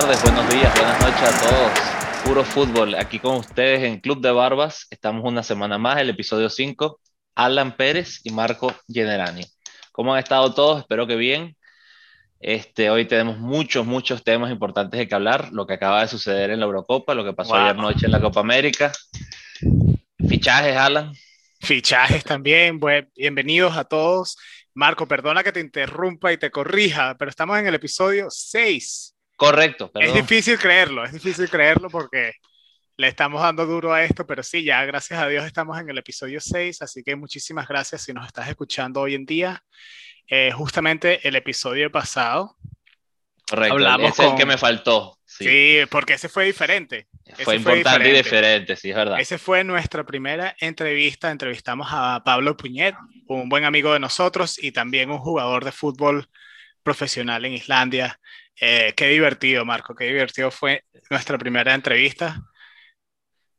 tardes, buenos días, buenas noches a todos. Puro fútbol, aquí con ustedes en Club de Barbas. Estamos una semana más, el episodio 5. Alan Pérez y Marco Generani. ¿Cómo han estado todos? Espero que bien. Este, hoy tenemos muchos, muchos temas importantes de que hablar. Lo que acaba de suceder en la Eurocopa, lo que pasó ayer noche en la Copa América. Fichajes, Alan. Fichajes también. bienvenidos a todos. Marco, perdona que te interrumpa y te corrija, pero estamos en el episodio 6. Correcto. Es difícil creerlo, es difícil creerlo porque le estamos dando duro a esto, pero sí, ya gracias a Dios estamos en el episodio 6, así que muchísimas gracias si nos estás escuchando hoy en día. Eh, justamente el episodio pasado. Correcto, hablamos es el que me faltó. Sí. porque ese fue diferente. Fue importante y diferente, sí, es verdad. Ese fue nuestra primera entrevista. Entrevistamos a Pablo Puñet, un buen amigo de nosotros y también un jugador de fútbol profesional en Islandia. Eh, qué divertido, Marco, qué divertido fue nuestra primera entrevista.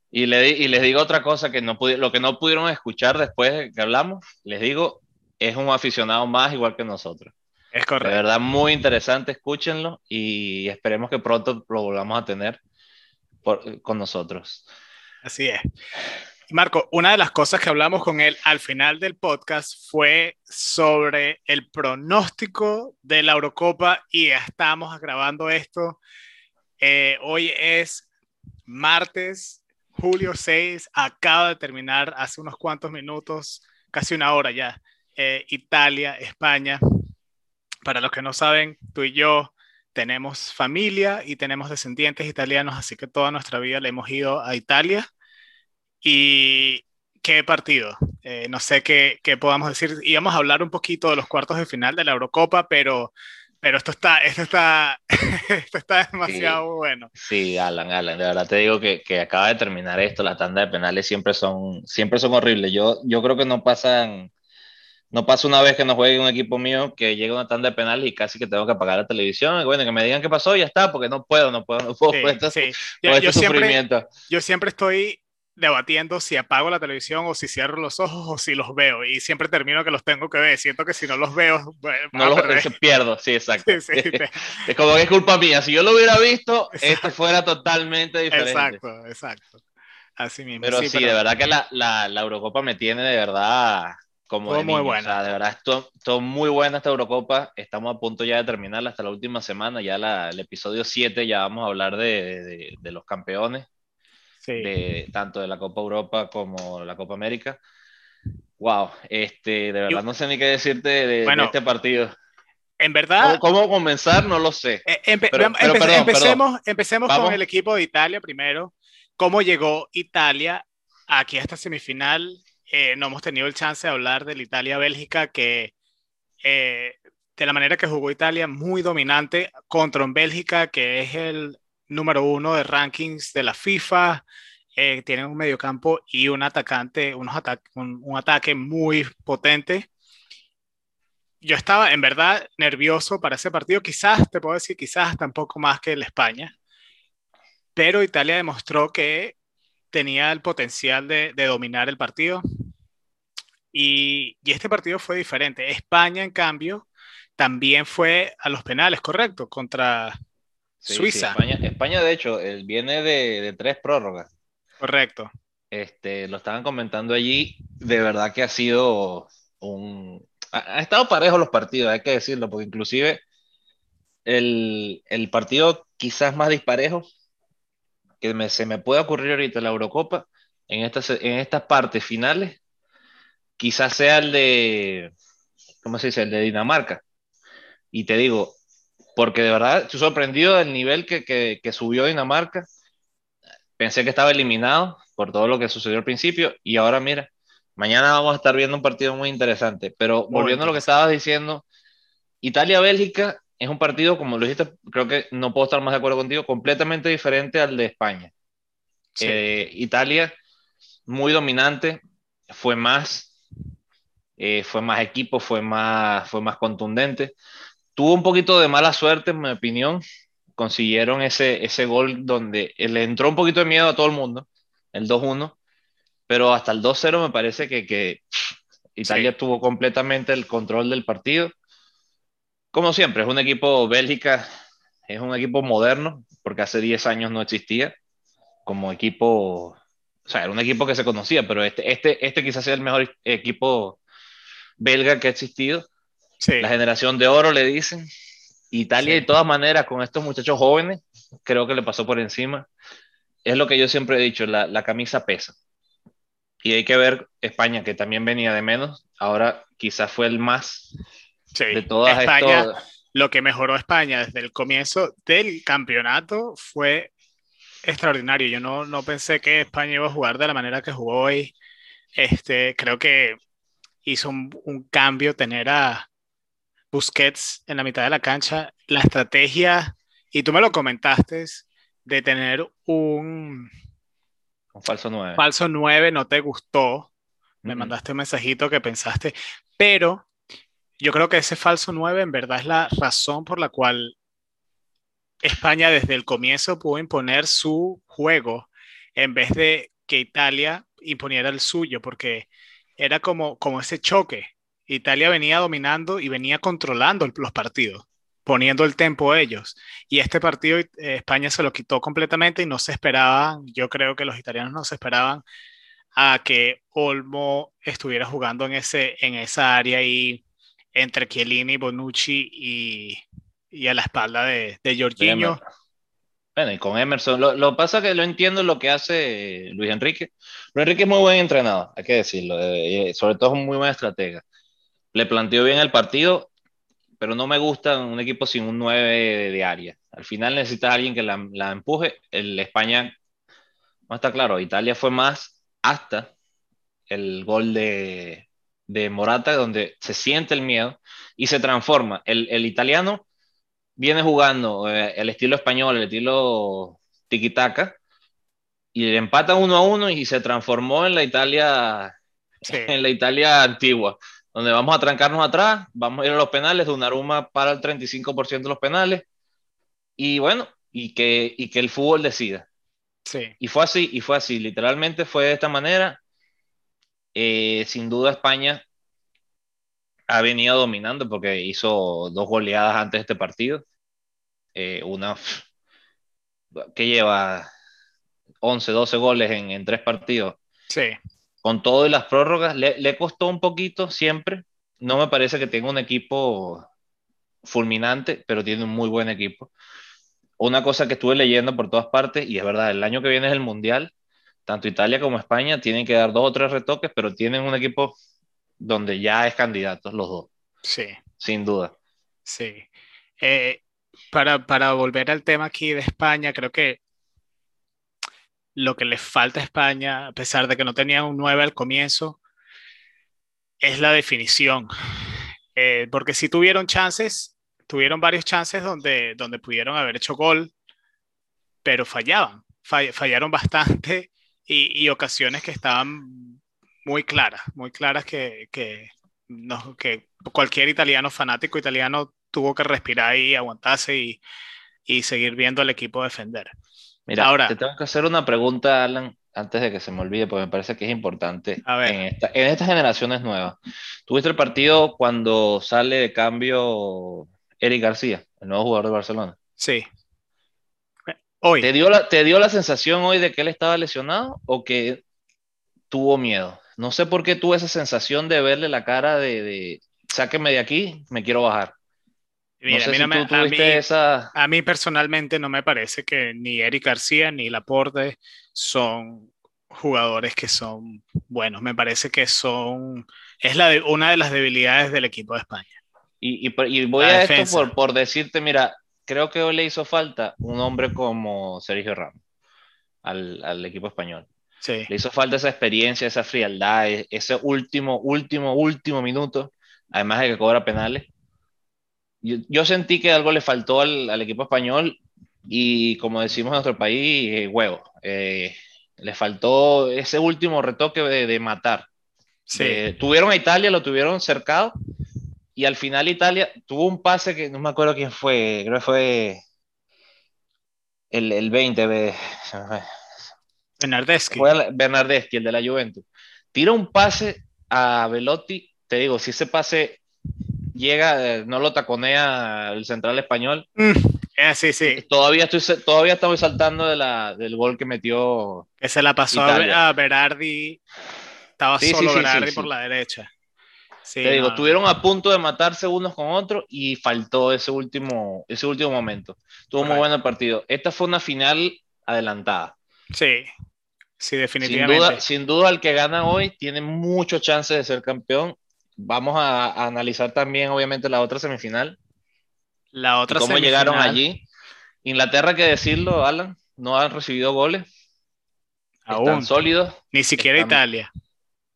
Y, le, y les digo otra cosa que no lo que no pudieron escuchar después que hablamos, les digo, es un aficionado más igual que nosotros. Es correcto. De verdad, muy interesante, escúchenlo y esperemos que pronto lo volvamos a tener con nosotros. Así es. Marco, una de las cosas que hablamos con él al final del podcast fue sobre el pronóstico de la Eurocopa y estamos grabando esto. Eh, hoy es martes, julio 6, acaba de terminar hace unos cuantos minutos, casi una hora ya, eh, Italia, España. Para los que no saben, tú y yo tenemos familia y tenemos descendientes italianos, así que toda nuestra vida le hemos ido a Italia y qué partido. Eh, no sé qué, qué, podamos decir. Íbamos a hablar un poquito de los cuartos de final de la Eurocopa, pero, pero esto, está, esto, está, esto está demasiado bueno. Sí, Alan, Alan, de verdad te digo que, que, acaba de terminar esto. Las tandas de penales siempre son, siempre son horribles. Yo, yo creo que no pasan. No pasa una vez que no juegue un equipo mío que llega una tanda de penales y casi que tengo que apagar la televisión. Y bueno, que me digan qué pasó y ya está, porque no puedo, no puedo, no puedo. Sí, yo, siempre, yo siempre estoy debatiendo si apago la televisión o si cierro los ojos o si los veo. Y siempre termino que los tengo que ver. Siento que si no los veo, no los pierdo. Sí, exacto. es como que es culpa mía. Si yo lo hubiera visto, esto fuera totalmente diferente. Exacto, exacto. Así mismo. Pero sí, de verdad que la, la, la, Eurocopa me tiene de verdad como de muy buena. O sea, de verdad, esto, todo muy buena esta Eurocopa. Estamos a punto ya de terminarla hasta la última semana. Ya la, el episodio 7 ya vamos a hablar de, de, de los campeones de, tanto de la Copa Europa como la Copa América. Wow, este, de verdad no sé ni qué decirte de, este partido. En verdad. ¿Cómo, comenzar? No lo sé. Eh, empecemos empecemos con el equipo de Italia primero. ¿Cómo llegó Italia aquí a esta semifinal? Eh, no hemos tenido el chance de hablar del Italia-Bélgica, que eh, de la manera que jugó Italia, muy dominante contra un Bélgica, que es el número uno de rankings de la FIFA. Eh, tienen un mediocampo y un atacante, unos un, un, ataque muy potente. Yo estaba en verdad nervioso para ese partido, quizás, te puedo decir, quizás tampoco más que el España, pero Italia demostró que tenía el potencial de, de dominar el partido y, y, este partido fue diferente. España, en cambio, también fue a los penales, correcto, contra, Suiza. España, de hecho, viene de, tres prórrogas. Correcto. Este, lo estaban comentando allí. De verdad que ha sido un. Ha, estado parejo los partidos, hay que decirlo, porque inclusive el, partido quizás más disparejo que se me puede ocurrir ahorita en la Eurocopa, en estas, en estas partes finales, quizás sea el de. ¿Cómo se dice? El de Dinamarca. Y te digo, porque de verdad estoy sorprendido del nivel que, que, subió Dinamarca. Pensé que estaba eliminado por todo lo que sucedió al principio y ahora mira, mañana vamos a estar viendo un partido muy interesante. Pero volviendo a lo que estabas diciendo, Italia-Bélgica es un partido, como lo dijiste, creo que no puedo estar más de acuerdo contigo, completamente diferente al de España. Eh, Italia, muy dominante, fue más, eh, fue más equipo, fue más, fue más contundente tuvo un poquito de mala suerte, en mi opinión. Consiguieron ese, ese gol donde le entró un poquito de miedo a todo el mundo, el 2-1, pero hasta el 2-0 me parece que, que Italia tuvo completamente el control del partido. Como siempre, es un equipo Bélgica, es un equipo moderno, porque hace 10 años no existía como equipo, o sea, era un equipo que se conocía, pero este, este, este quizás sea el mejor equipo belga que ha existido. La generación de oro le dicen. Italia, de todas maneras, con estos muchachos jóvenes, creo que le pasó por encima. Es lo que yo siempre he dicho, la, la camisa pesa. Y hay que ver España, que también venía de menos, ahora quizás fue el más de todas España, Lo que mejoró España desde el comienzo del campeonato fue extraordinario. Yo no, no pensé que España iba a jugar de la manera que jugó hoy. Este, creo que hizo un, un cambio tener a Busquets en la mitad de la cancha. La estrategia, y tú me lo comentaste, de tener un, un falso 9. Falso 9 no te gustó. Me mandaste un mensajito que pensaste, pero yo creo que ese falso 9 en verdad es la razón por la cual España desde el comienzo pudo imponer su juego en vez de que Italia imponiera el suyo, porque era como, como ese choque. Italia venía dominando y venía controlando los partidos, poniendo el tempo ellos. Y este partido eh, España se lo quitó completamente y no se esperaba, yo creo que los italianos no se esperaban a que Olmo estuviera jugando en, ese, en esa área y entre Chiellini, Bonucci y, y a la espalda de, de Jorginho. Bueno, y con Emerson, lo, lo pasa que lo entiendo lo que hace Luis Enrique. Luis Enrique es muy buen entrenador, hay que decirlo, eh, sobre todo es un muy buen estratega. Le planteó bien el partido, pero no me gusta un equipo sin un 9 de, área. Al final necesitas a alguien que la, la empuje. El España, no está claro, Italia fue más hasta el gol de, de Morata, donde se siente el miedo y se transforma. El, el italiano viene jugando eh, el estilo español, el estilo tiki-taka, y le empata uno a uno y se transformó en la Italia, en la Italia antigua, donde vamos a trancarnos atrás, vamos a ir a los penales, Donnarumma para el 35% de los penales, y bueno, y que, y que el fútbol decida. Sí. Y fue así, y fue así, literalmente fue de esta manera. Eh, sin duda España ha venido dominando porque hizo dos goleadas antes de este partido. Eh, una que lleva 11, 12 goles en, tres partidos. Sí. Con todo y las prórrogas, le, costó un poquito siempre. No me parece que tenga un equipo fulminante, pero tiene un muy buen equipo. Una cosa que estuve leyendo por todas partes, y es verdad, el año que viene es el Mundial, tanto Italia como España tienen que dar dos o tres retoques, pero tienen un equipo donde ya es candidatos los dos. Sí. Sin duda. Sí. Eh, para, para, volver al tema aquí de España, creo que lo que le falta a España, a pesar de que no tenían un 9 al comienzo, es la definición. Eh, porque si tuvieron chances, tuvieron varios chances donde, donde pudieron haber hecho gol, pero fallaban, fallaron bastante y, ocasiones que estaban muy claras, muy claras que, que, no, que cualquier italiano fanático italiano tuvo que respirar y aguantarse y, y seguir viendo al equipo defender. Mira, ahora te tengo que hacer una pregunta, Alan, antes de que se me olvide, porque me parece que es importante. A ver. En, esta, en estas generaciones nuevas, ¿tuviste el partido cuando sale de cambio Eric García, el nuevo jugador de Barcelona? Sí. Hoy. ¿Te dio, la, ¿Te dio la sensación hoy de que él estaba lesionado o que tuvo miedo? No sé por qué tuve esa sensación de verle la cara de, de sáqueme de aquí, me quiero bajar. Mira, a, mí a, mí, esa... a, mí, personalmente no me parece que ni Eric García ni Laporte son jugadores que son buenos. Me parece que son es la de, una de las debilidades del equipo de España. Y, y, y voy a esto por, por, decirte, mira, creo que hoy le hizo falta un hombre como Sergio Ramos al, al equipo español. Le hizo falta esa experiencia, esa frialdad, e-, ese último, último, último minuto, además de que cobra penales. Yo, sentí que algo le faltó al, equipo español y como decimos en nuestro país, eh, huevo. Eh, le faltó ese último retoque de, matar. tuvieron a Italia, lo tuvieron cercado y al final Italia tuvo un pase que no me acuerdo quién fue, creo que fue el, el 20, Bernardeschi. Bernardeschi, el de la Juventus. Tira un pase a Velotti. Te digo, si ese pase llega, eh, no lo taconea el central español, mm. Eh, sí, sí. Todavía, estoy, todavía estoy saltando de la, del gol que metió. Que se la pasó a Berardi. Estaba solo Berardi por la derecha. Te digo, estuvieron a punto de matarse unos con otros y faltó ese último, ese último momento. Tuvo muy buen partido. Esta fue una final adelantada. Sí, sí, definitivamente. Sin duda, el que gana hoy tiene mucho chance de ser campeón. Vamos a, analizar también, obviamente, la otra semifinal. La otra ¿Cómo llegaron allí? Inglaterra, que decirlo, Alan, no han recibido goles. Aún. Están sólidos. Ni siquiera Italia.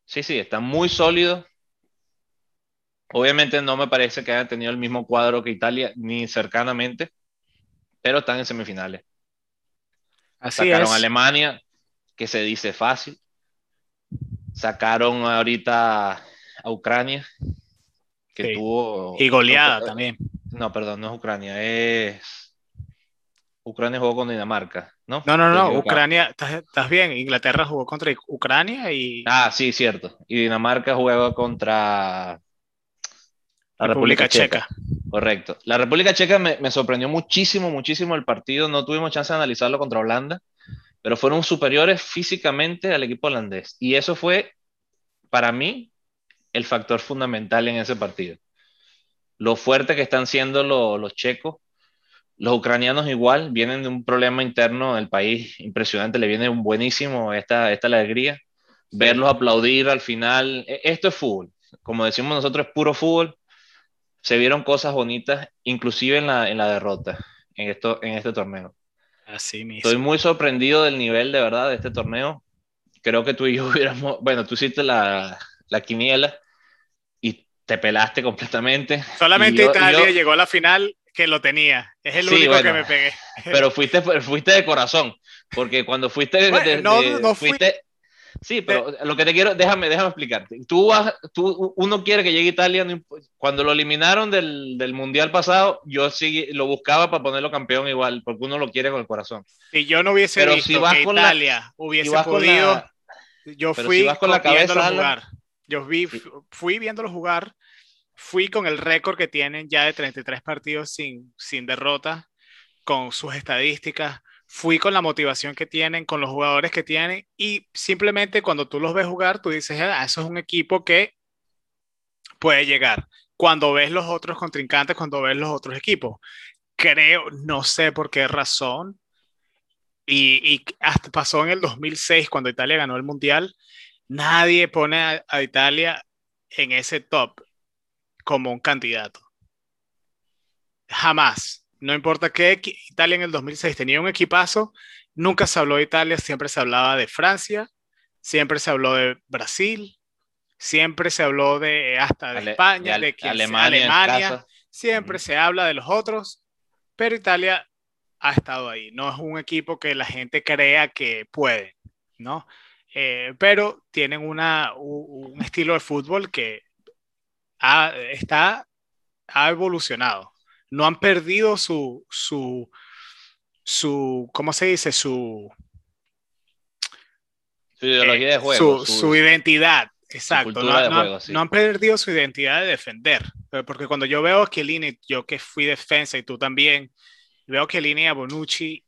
Sí, sí, están muy sólidos. Obviamente no me parece que hayan tenido el mismo cuadro que Italia, ni cercanamente, pero están en semifinales. Así Sacaron a Alemania, que se dice fácil. Sacaron ahorita a Ucrania, que tuvo... Y goleada también. No, perdón, no es Ucrania, es... Ucrania jugó con Dinamarca, ¿no? No, no, no, Ucrania, estás, estás, bien, Inglaterra jugó contra Ucrania y... Ah, sí, cierto. Y Dinamarca jugó contra la República, Checa. Correcto. La República Checa me, sorprendió muchísimo, muchísimo el partido. No tuvimos chance de analizarlo contra Holanda, pero fueron superiores físicamente al equipo holandés. Y eso fue, para mí, el factor fundamental en ese partido. Lo fuerte que están siendo los checos. Los ucranianos igual vienen de un problema interno del país impresionante, le viene un buenísimo esta, esta alegría. Verlos aplaudir al final, e, esto es fútbol, como decimos nosotros, es puro fútbol se vieron cosas bonitas, inclusive en la, en la derrota, en, esto, en este torneo. Así mismo. Estoy muy sorprendido del nivel de verdad de este torneo. Creo que tú y yo hubiéramos, bueno, tú hiciste la, la quiniela y te pelaste completamente. Solamente Italia llegó a la final que lo tenía. Es el único que me pegué. Pero fuiste, fuiste de corazón, porque cuando fuiste, no, no fuiste, Sí, pero lo que te quiero, déjame, déjame explicarte. Tú, vas, tú uno quiere que llegue Italia, cuando lo eliminaron del, del Mundial pasado, yo sí lo buscaba para ponerlo campeón igual, porque uno lo quiere con el corazón. Si yo no hubiese pero visto si vas que con Italia hubiese podido, yo fui con la cabeza jugar. Yo vi, fui viéndolo jugar, fui con el récord que tienen ya de 33 partidos sin, sin derrota, con sus estadísticas fui con la motivación que tienen, con los jugadores que tienen, y simplemente cuando tú los ves jugar, tú dices, ah, eso es un equipo que puede llegar. Cuando ves los otros contrincantes, cuando ves los otros equipos, creo, no sé por qué razón, y, hasta pasó en el 2006 cuando Italia ganó el Mundial, nadie pone a Italia en ese top como un candidato. Jamás no importa qué, Italia en el 2006 tenía un equipazo, nunca se habló de Italia, siempre se hablaba de Francia, siempre se habló de Brasil, siempre se habló de hasta de España, de, Alemania, siempre se habla de los otros, pero Italia ha estado ahí. No es un equipo que la gente crea que puede, ¿no? Eh, pero tienen una, un estilo de fútbol que está, ha evolucionado no han perdido su, su, su ¿cómo se dice? Su, su ideología de eh, juego. Su, identidad, exacto. No, han perdido su identidad de defender. Eh, porque cuando yo veo a Chiellini, yo que fui defensa y tú también, veo a Chiellini, a Bonucci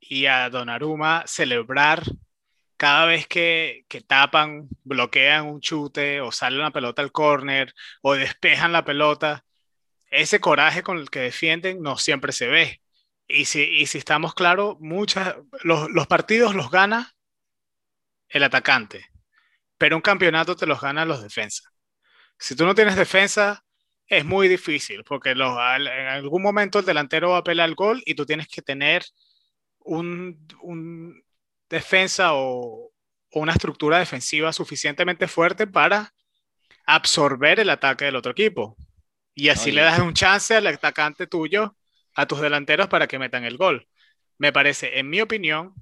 y a Donnarumma celebrar cada vez que, que, tapan, bloquean un chute o sale una pelota al córner o despejan la pelota, ese coraje con el que defienden no siempre se ve. Y si, si estamos claros, muchas, los, los, partidos los gana el atacante, pero un campeonato te los gana los defensas. Si tú no tienes defensa, es muy difícil, porque en algún momento el delantero va a al gol y tú tienes que tener un, un defensa o, o una estructura defensiva suficientemente fuerte para absorber el ataque del otro equipo. Y así le das un chance al atacante tuyo, a tus delanteros para que metan el gol. Me parece, en mi opinión,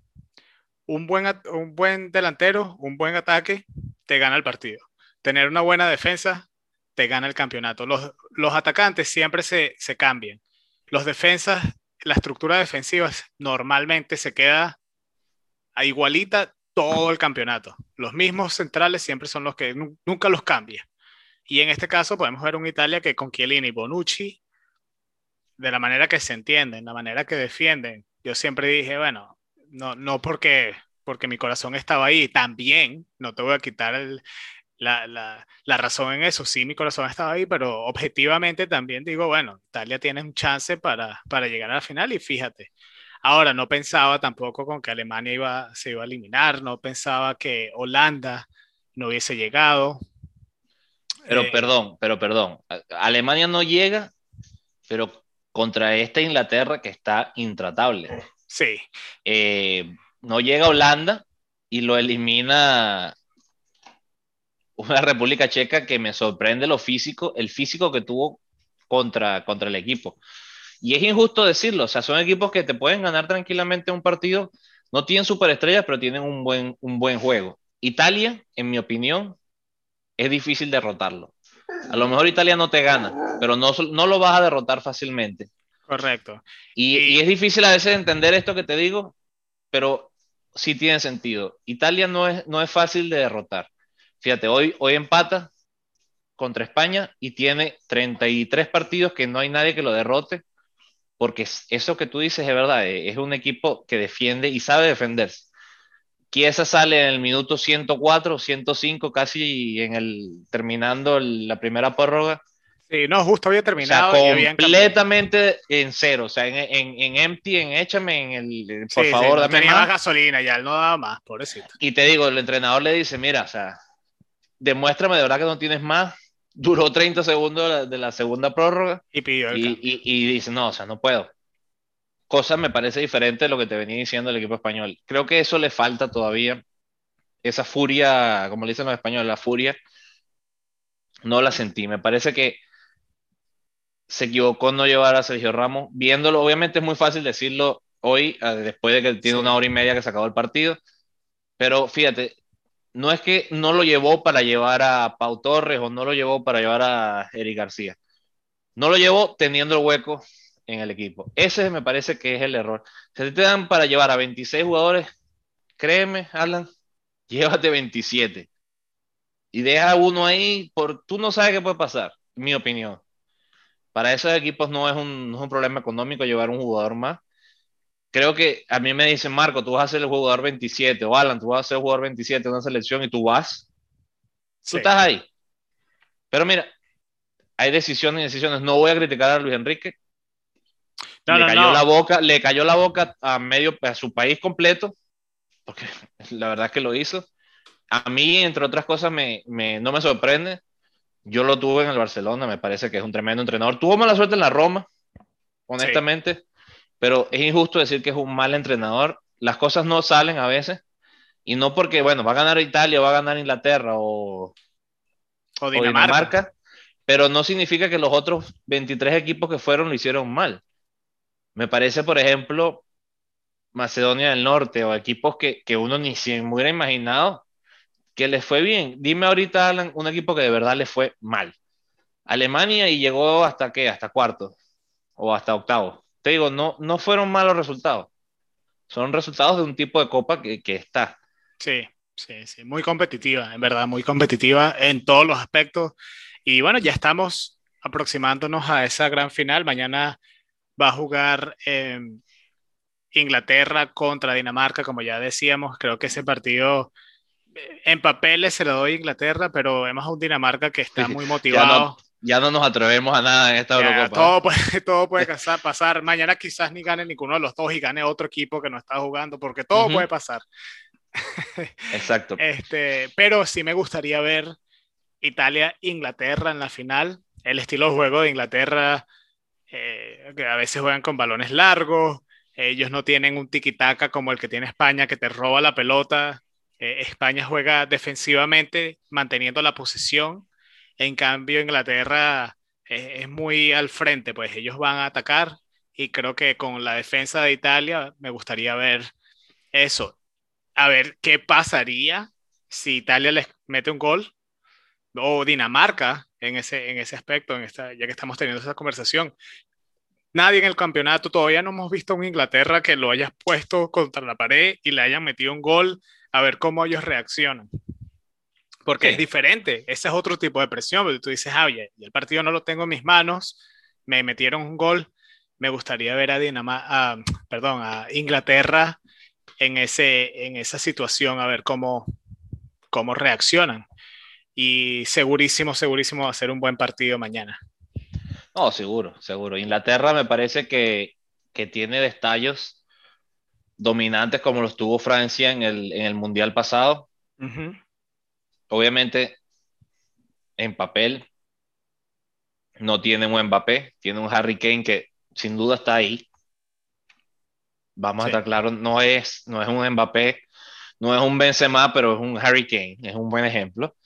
un buen, un buen delantero, un buen ataque, te gana el partido. Tener una buena defensa, te gana el campeonato. Los, los atacantes siempre se, se cambian. Los defensas, la estructura defensiva normalmente se queda a igualita todo el campeonato. Los mismos centrales siempre son los que nunca los cambia. Y en este caso podemos ver un Italia que con Chiellini, Bonucci de la manera que se entienden, la manera que defienden. Yo siempre dije, bueno, no, no porque, porque mi corazón estaba ahí, también, no te voy a quitar la, la, la, razón en eso, sí, mi corazón estaba ahí, pero objetivamente también digo, bueno, Italia tiene un chance para, para llegar a la final y fíjate. Ahora, no pensaba tampoco con que Alemania iba, se iba a eliminar, no pensaba que Holanda no hubiese llegado. Pero eh, perdón, pero perdón, Alemania no llega, pero contra esta Inglaterra que está intratable. Sí. Eh, no llega Holanda y lo elimina una República Checa que me sorprende lo físico, el físico que tuvo contra, contra el equipo. Y es injusto decirlo, o sea, son equipos que te pueden ganar tranquilamente un partido, no tienen superestrellas, pero tienen un buen, un buen juego. Italia, en mi opinión, es difícil derrotarlo. A lo mejor Italia no te gana, pero no, no lo vas a derrotar fácilmente. Correcto. Y, es difícil a veces entender esto que te digo, pero sí tiene sentido. Italia no es, no es fácil de derrotar. Fíjate, hoy, hoy empata contra España y tiene 33 partidos que no hay nadie que lo derrote, porque eso que tú dices es verdad, es un equipo que defiende y sabe defenderse. Chiesa sale en el minuto 104, 105, casi en el terminando la primera prórroga. Sí, no, justo había terminado. completamente en cero, o sea, en, en, en, empty, en échame, en el, por favor, dame tenía más. gasolina ya, él no daba más, pobrecito. Y te digo, el entrenador le dice, mira, o sea, demuéstrame de verdad que no tienes más. Duró 30 segundos de la, segunda prórroga. Y pidió el y, y, y dice, no, o sea, no puedo cosa me parece diferente de lo que te venía diciendo el equipo español. Creo que eso le falta todavía. Esa furia, como le dicen los españoles, la furia, no la sentí. Me parece que se equivocó no llevar a Sergio Ramos. Viéndolo, obviamente es muy fácil decirlo hoy, ah, después de que tiene una hora y media que se acabó el partido. Pero fíjate, no es que no lo llevó para llevar a Pau Torres o no lo llevó para llevar a Eric García. No lo llevó teniendo el hueco en el equipo. Ese me parece que es el error. Si te dan para llevar a 26 jugadores, créeme, Alan, llévate 27. Y deja uno ahí, por, tú no sabes qué puede pasar, mi opinión. Para esos equipos no es, un, no es un problema económico llevar un jugador más. Creo que a mí me dicen, Marco, tú vas a ser el jugador 27, o Alan, tú vas a ser el jugador 27 en una selección y tú vas. Tú estás ahí. Pero mira, hay decisiones y decisiones. No voy a criticar a Luis Enrique, le cayó la boca, le cayó la boca a medio a su país completo, porque la verdad es que lo hizo. A mí, entre otras cosas, me, me, no me sorprende. Yo lo tuve en el Barcelona, me parece que es un tremendo entrenador. Tuvo mala suerte en la Roma, honestamente, pero es injusto decir que es un mal entrenador. Las cosas no salen a veces, y no porque, bueno, va a ganar Italia, va a ganar Inglaterra o, o Dinamarca, pero no significa que los otros 23 equipos que fueron lo hicieron mal. Me parece, por ejemplo, Macedonia del Norte o equipos que, que uno ni se hubiera imaginado que les fue bien. Dime ahorita, Alan, un equipo que de verdad le fue mal. Alemania y llegó hasta qué, hasta cuarto o hasta octavo. Te digo, no, no fueron malos resultados. Son resultados de un tipo de copa que, que está. Sí, sí, sí, muy competitiva, en verdad, muy competitiva en todos los aspectos. Y bueno, ya estamos aproximándonos a esa gran final. Mañana va a jugar em, Inglaterra contra Dinamarca, como ya decíamos. Creo que ese partido eh, en papeles se lo doy a Inglaterra, pero vemos a un Dinamarca que está muy motivado. Ya no, nos atrevemos a nada en esta Eurocopa. Todo puede, todo puede pasar. Mañana quizás ni gane ninguno de los dos y gane otro equipo que no está jugando, porque todo puede pasar. Exacto. Este, pero sí me gustaría ver Italia-Inglaterra en la final. El estilo de juego de Inglaterra eh, que a veces juegan con balones largos, ellos no tienen un tiki-taka como el que tiene España, que te roba la pelota. Eh, España juega defensivamente, manteniendo la posición. En cambio, Inglaterra eh, es muy al frente, pues ellos van a atacar. Y creo que con la defensa de Italia me gustaría ver eso. A ver qué pasaría si Italia les mete un gol o Dinamarca en ese, en ese aspecto, en esta, ya que estamos teniendo esa conversación. Nadie en el campeonato, todavía no hemos visto un Inglaterra que lo haya puesto contra la pared y le hayan metido un gol, a ver cómo ellos reaccionan. Porque es diferente, ese es otro tipo de presión, tú dices, ah, oye, el partido no lo tengo en mis manos, me metieron un gol, me gustaría ver a, Dinamá perdón, a Inglaterra en, ese, en esa situación, a ver cómo, cómo reaccionan. Y segurísimo, segurísimo va a ser un buen partido mañana. No, seguro, seguro. Inglaterra me parece que, tiene destellos dominantes como los tuvo Francia en el, Mundial pasado. Obviamente, en papel, no tiene un Mbappé, tiene un Harry Kane que sin duda está ahí. Vamos a estar claros, no es, no es un Mbappé, no es un Benzema, pero es un Harry Kane, es un buen ejemplo.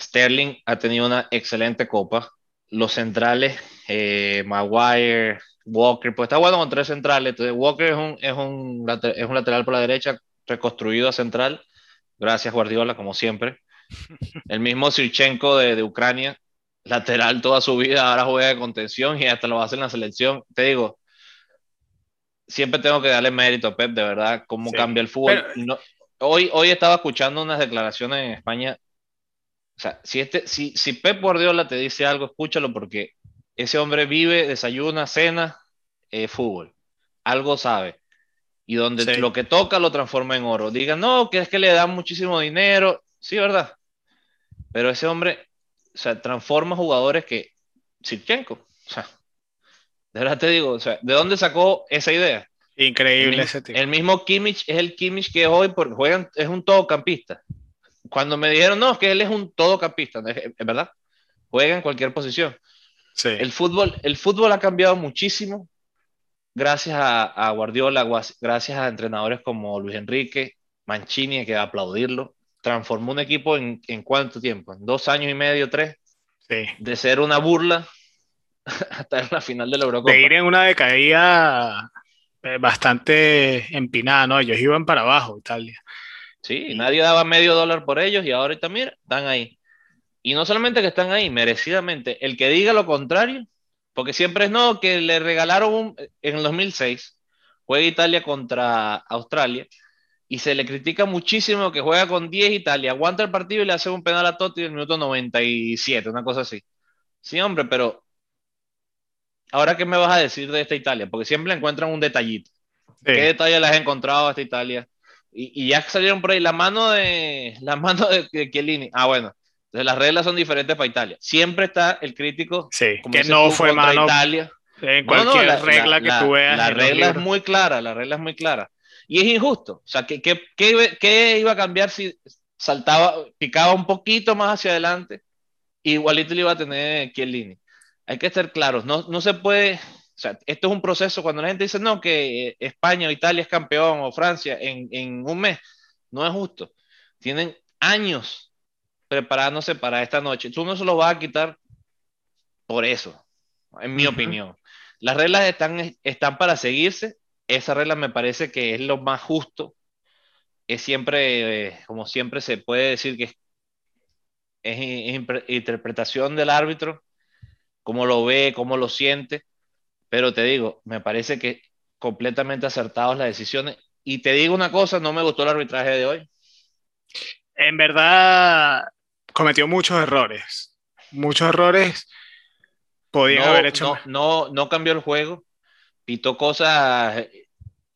Sterling ha tenido una excelente copa. Los centrales, eh, Maguire, Walker, pues está bueno con tres centrales. Entonces, Walker es un, es, un, es un lateral por la derecha, reconstruido a central. Gracias, Guardiola, como siempre. El mismo Sirchenko de, de Ucrania, lateral toda su vida, ahora juega de contención y hasta lo hace en la selección. Te digo, siempre tengo que darle mérito a Pep, de verdad, cómo cambia el fútbol. hoy, hoy estaba escuchando unas declaraciones en España. O sea, si, este, si, si Pep Guardiola te dice algo, escúchalo porque ese hombre vive, desayuna, cena, eh, fútbol. Algo sabe. Y donde lo que toca lo transforma en oro. Digan, no, que es que le dan muchísimo dinero. Sí, ¿verdad? Pero ese hombre o sea, transforma jugadores que Sirchenko, o sea, de verdad te digo, o sea, ¿de dónde sacó esa idea? Increíble el, ese tipo. El mismo Kimmich es el Kimmich que hoy porque juegan, es un todocampista. Cuando me dijeron, no, es que él es un todocampista, es verdad, juega en cualquier posición. Sí. El, fútbol, el fútbol ha cambiado muchísimo gracias a, a Guardiola, gracias a entrenadores como Luis Enrique, Mancini, hay que aplaudirlo transformó un equipo en, en cuánto tiempo, en dos años y medio, tres, sí. de ser una burla hasta la final de la Eurocopa. De ir en una decaída eh, bastante empinada, ¿no? Ellos iban para abajo, Italia. Sí, nadie daba medio dólar por ellos y ahorita, mira, están ahí. Y no solamente que están ahí, merecidamente, el que diga lo contrario, porque siempre es no, que le regalaron un, en el 2006, juega Italia contra Australia, y se le critica muchísimo que juega con 10 Italia, aguanta el partido y le hace un penal a Totti en el minuto 97, una cosa así. Sí, hombre, pero ahora qué me vas a decir de esta Italia, porque siempre encuentran un detallito. ¿Qué detalle le has encontrado a esta Italia? Y, ya salieron por ahí la mano de la mano de, Chiellini. Ah, bueno. Entonces las reglas son diferentes para Italia. Siempre está el crítico sí, que no fue mano Italia. En cualquier regla que tú veas. La regla es muy clara, la regla es muy clara. Y es injusto. O sea, ¿qué, qué, qué, iba a cambiar si saltaba, picaba un poquito más hacia adelante? Igualito le iba a tener Chiellini. Hay que estar claros. No, no se puede. O sea, esto es un proceso. Cuando la gente dice, no, que España o Italia es campeón o Francia en, en un mes, no es justo. Tienen años preparándose para esta noche. Tú no se lo vas a quitar por eso, en mi opinión. Las reglas están, están para seguirse esa regla me parece que es lo más justo. Es siempre, eh, como siempre se puede decir que es, interpretación del árbitro, cómo lo ve, cómo lo siente. Pero te digo, me parece que completamente acertados las decisiones. Y te digo una cosa, no me gustó el arbitraje de hoy. En verdad, cometió muchos errores. Muchos errores podían haber hecho. No, no, no cambió el juego pitó cosas,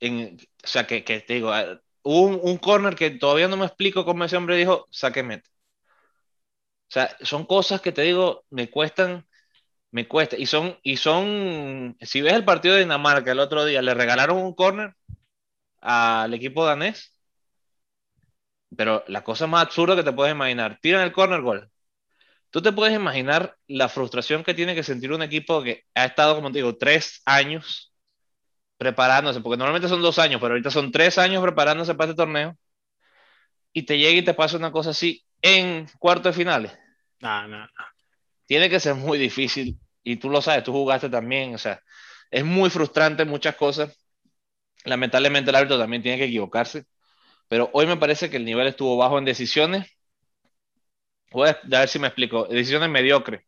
en, o sea, que, que te digo, ah, hubo un, un, corner que todavía no me explico cómo ese hombre dijo, saque. O sea, son cosas que te digo, me cuestan, me cuesta. Y son, y son, si ves el partido de Dinamarca el otro día, le regalaron un corner al equipo danés, pero la cosa más absurda que te puedes imaginar, tiran el corner gol. Tú te puedes imaginar la frustración que tiene que sentir un equipo que ha estado, como te digo, tres años preparándose, porque normalmente son dos años, pero ahorita son tres años preparándose para este torneo, y te llega y te pasa una cosa así en cuarto de finales. No, no, no. Tiene que ser muy difícil, y tú lo sabes, tú jugaste también, o sea, es muy frustrante muchas cosas. Lamentablemente el árbitro también tiene que equivocarse, pero hoy me parece que el nivel estuvo bajo en decisiones. Voy a ver si me explico. Decisiones mediocres.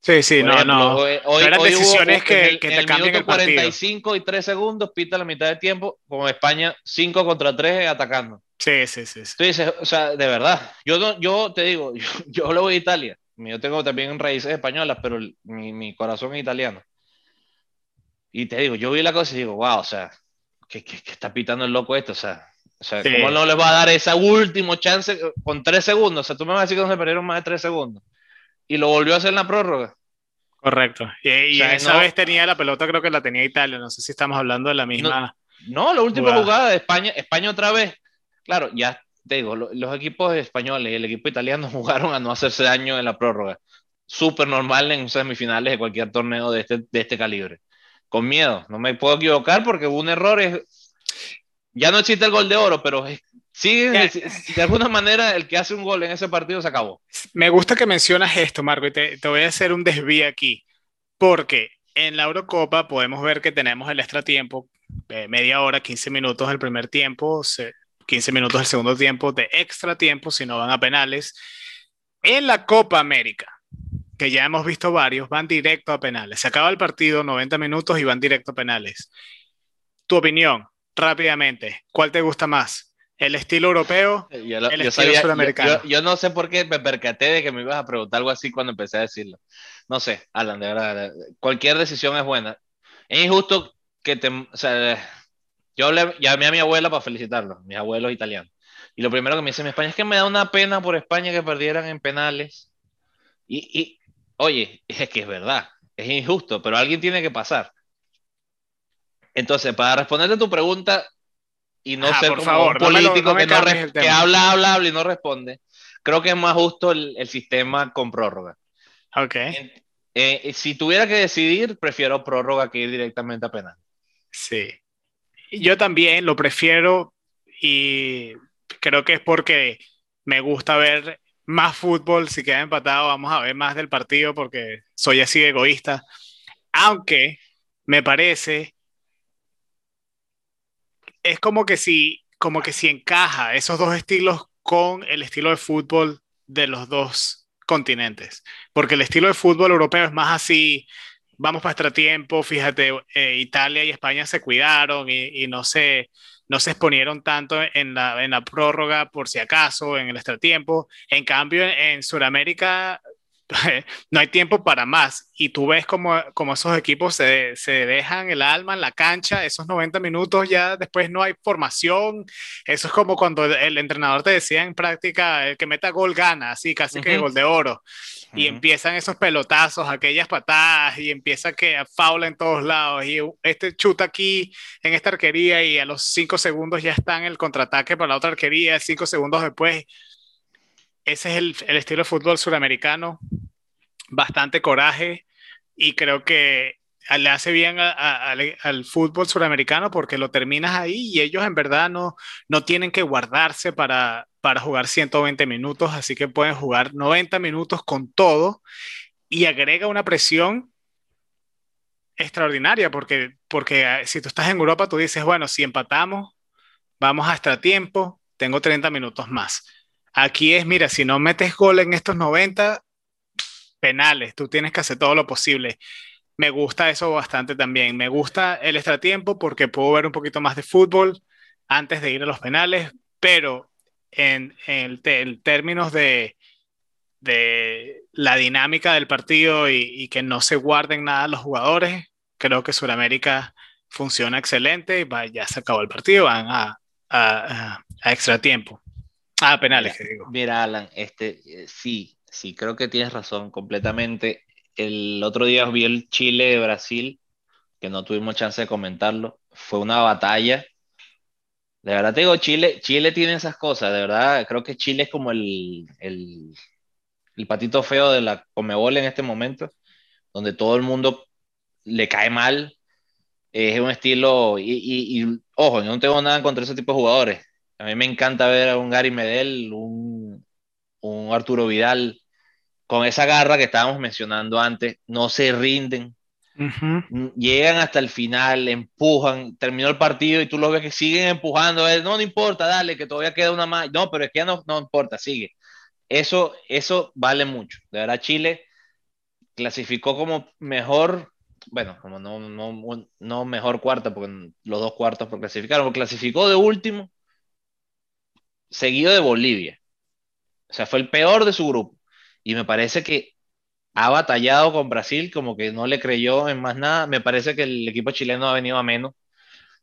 Sí, sí, no, no. Hoy, eran decisiones que, que, te cambian el 45 y 3 segundos, pita la mitad del tiempo, como España 5 contra 3 atacando. Sí, sí, sí. sí. Tú dices, o sea, de verdad, yo, yo te digo, yo, yo lo voy a Italia. Yo tengo también raíces españolas, pero mi, mi corazón es italiano. Y te digo, yo vi la cosa y digo, wow, o sea, ¿qué, está pitando el loco esto? O sea, o sea ¿cómo no le va a dar esa último chance con tres segundos? O sea, tú me vas a decir que no se perdieron más de tres segundos. Y lo volvió a hacer en la prórroga. Correcto. Y, esa vez tenía la pelota, creo que la tenía Italia. No sé si estamos hablando de la misma. No, la última jugada. de España, España otra vez. Claro, ya te digo, los equipos españoles y el equipo italiano jugaron a no hacerse daño en la prórroga. Súper normal en semifinales de cualquier torneo de este, de este calibre. Con miedo, no me puedo equivocar porque hubo un error. Ya no existe el gol de oro, pero sí, de alguna manera el que hace un gol en ese partido se acabó. Me gusta que mencionas esto, Marco, y te, te voy a hacer un desvío aquí, porque en la Eurocopa podemos ver que tenemos el extratiempo, eh, media hora, 15 minutos del primer tiempo, 15 minutos del segundo tiempo de extra tiempo si no van a penales. En la Copa América, que ya hemos visto varios, van directo a penales. Se acaba el partido, 90 minutos y van directo a penales. Tu opinión, rápidamente, ¿cuál te gusta más? ¿El estilo europeo? el estilo sudamericano. Yo, no sé por qué me percaté de que me ibas a preguntar algo así cuando empecé a decirlo. No sé, Alan, de verdad, cualquier decisión es buena. Es injusto que te, o sea, yo llamé a mi abuela para felicitarlo, mis abuelos italianos. Y lo primero que me dice en España es que me da una pena por España que perdieran en penales. Y, oye, es que es verdad, es injusto, pero alguien tiene que pasar. Entonces, para responderte a tu pregunta y no ser como un político que, habla, habla, habla y no responde, creo que es más justo el, sistema con prórroga. Ok. Eh, si tuviera que decidir, prefiero prórroga que ir directamente a penal. Sí. Yo también lo prefiero y creo que es porque me gusta ver más fútbol. Si queda empatado, vamos a ver más del partido porque soy así egoísta. Aunque me parece, es como que si, como que si encaja esos dos estilos con el estilo de fútbol de los dos continentes. Porque el estilo de fútbol europeo es más así, vamos para extratiempo, fíjate, eh, Italia y España se cuidaron y, no, se, no se exponieron tanto en la, en la prórroga por si acaso, en el extratiempo. En cambio, en Sudamérica no hay tiempo para más. Y tú ves como, como esos equipos se, se, dejan el alma en la cancha, esos 90 minutos ya después no hay formación. Eso es como cuando el entrenador te decía en práctica, el que meta gol gana, así casi que gol de oro. Y empiezan esos pelotazos, aquellas patadas, y empieza que faula en todos lados. Y este chuta aquí en esta arquería y a los 5 segundos ya está en el contraataque para la otra arquería, 5 segundos después ese es el, estilo de fútbol suramericano, bastante coraje y creo que le hace bien al fútbol suramericano porque lo terminas ahí y ellos en verdad no, no tienen que guardarse para, para jugar 120 minutos, así que pueden jugar 90 minutos con todo y agrega una presión extraordinaria porque, porque ah, si tú estás en Europa, tú dices, bueno, si empatamos, vamos hasta tiempo, tengo 30 minutos más. Aquí es, mira, si no metes gol en estos 90, penales, tú tienes que hacer todo lo posible. Me gusta eso bastante también. Me gusta el extratiempo porque puedo ver un poquito más de fútbol antes de ir a los penales, pero en, términos de, la dinámica del partido y, que no se guarden nada los jugadores, creo que Sudamérica funciona excelente. Ya se acabó el partido, van a, a, a extra tiempo. Ah, penales, mira, digo. Mira, Alan, este, eh, sí, sí, creo que tienes razón completamente. El otro día vi el Chile-Brasil, que no tuvimos chance de comentarlo. Fue una batalla. De verdad te digo, Chile, Chile tiene esas cosas, de verdad. Creo que Chile es como el, el, el patito feo de la Comebol en este momento, donde todo el mundo le cae mal. Es un estilo, y, y, y ojo, yo no tengo nada contra ese tipo de jugadores a mí me encanta ver a un Gary Medel, un, un Arturo Vidal, con esa garra que estábamos mencionando antes, no se rinden, llegan hasta el final, empujan, terminó el partido y tú lo ves que siguen empujando, no, no importa, dale, que todavía queda una más, no, pero es que ya no, no importa, sigue. Eso, eso vale mucho. De verdad, Chile clasificó como mejor, bueno, como no, no, no mejor cuarta, porque los dos cuartos por clasificaron, clasificó de último seguido de Bolivia. O sea, fue el peor de su grupo. Y me parece que ha batallado con Brasil, como que no le creyó en más nada. Me parece que el equipo chileno ha venido a menos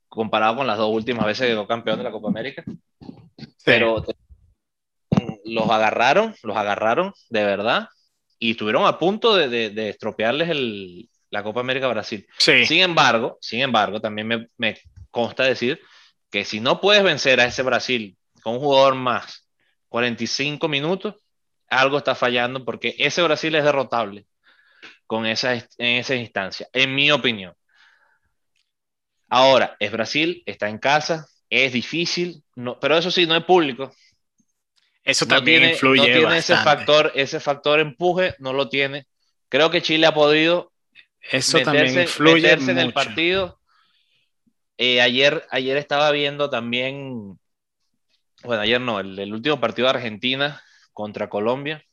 comparado con las dos últimas veces que quedó campeón de la Copa América. Pero los agarraron, los agarraron de verdad y estuvieron a punto de, de, estropearles el, la Copa América Brasil. Sin embargo, sin embargo, también me, me consta decir que si no puedes vencer a ese Brasil con un jugador más 45 minutos, algo está fallando porque ese Brasil es derrotable con en esa instancia, en mi opinión. Ahora, es Brasil, está en casa, es difícil, no, pero eso sí, no es público. Eso también influye. No tiene ese factor, ese factor empuje, no lo tiene. Creo que Chile ha podido eso también influye en el partido. Eh, ayer, ayer estaba viendo también, bueno, ayer no, el, último partido de Argentina contra Colombia,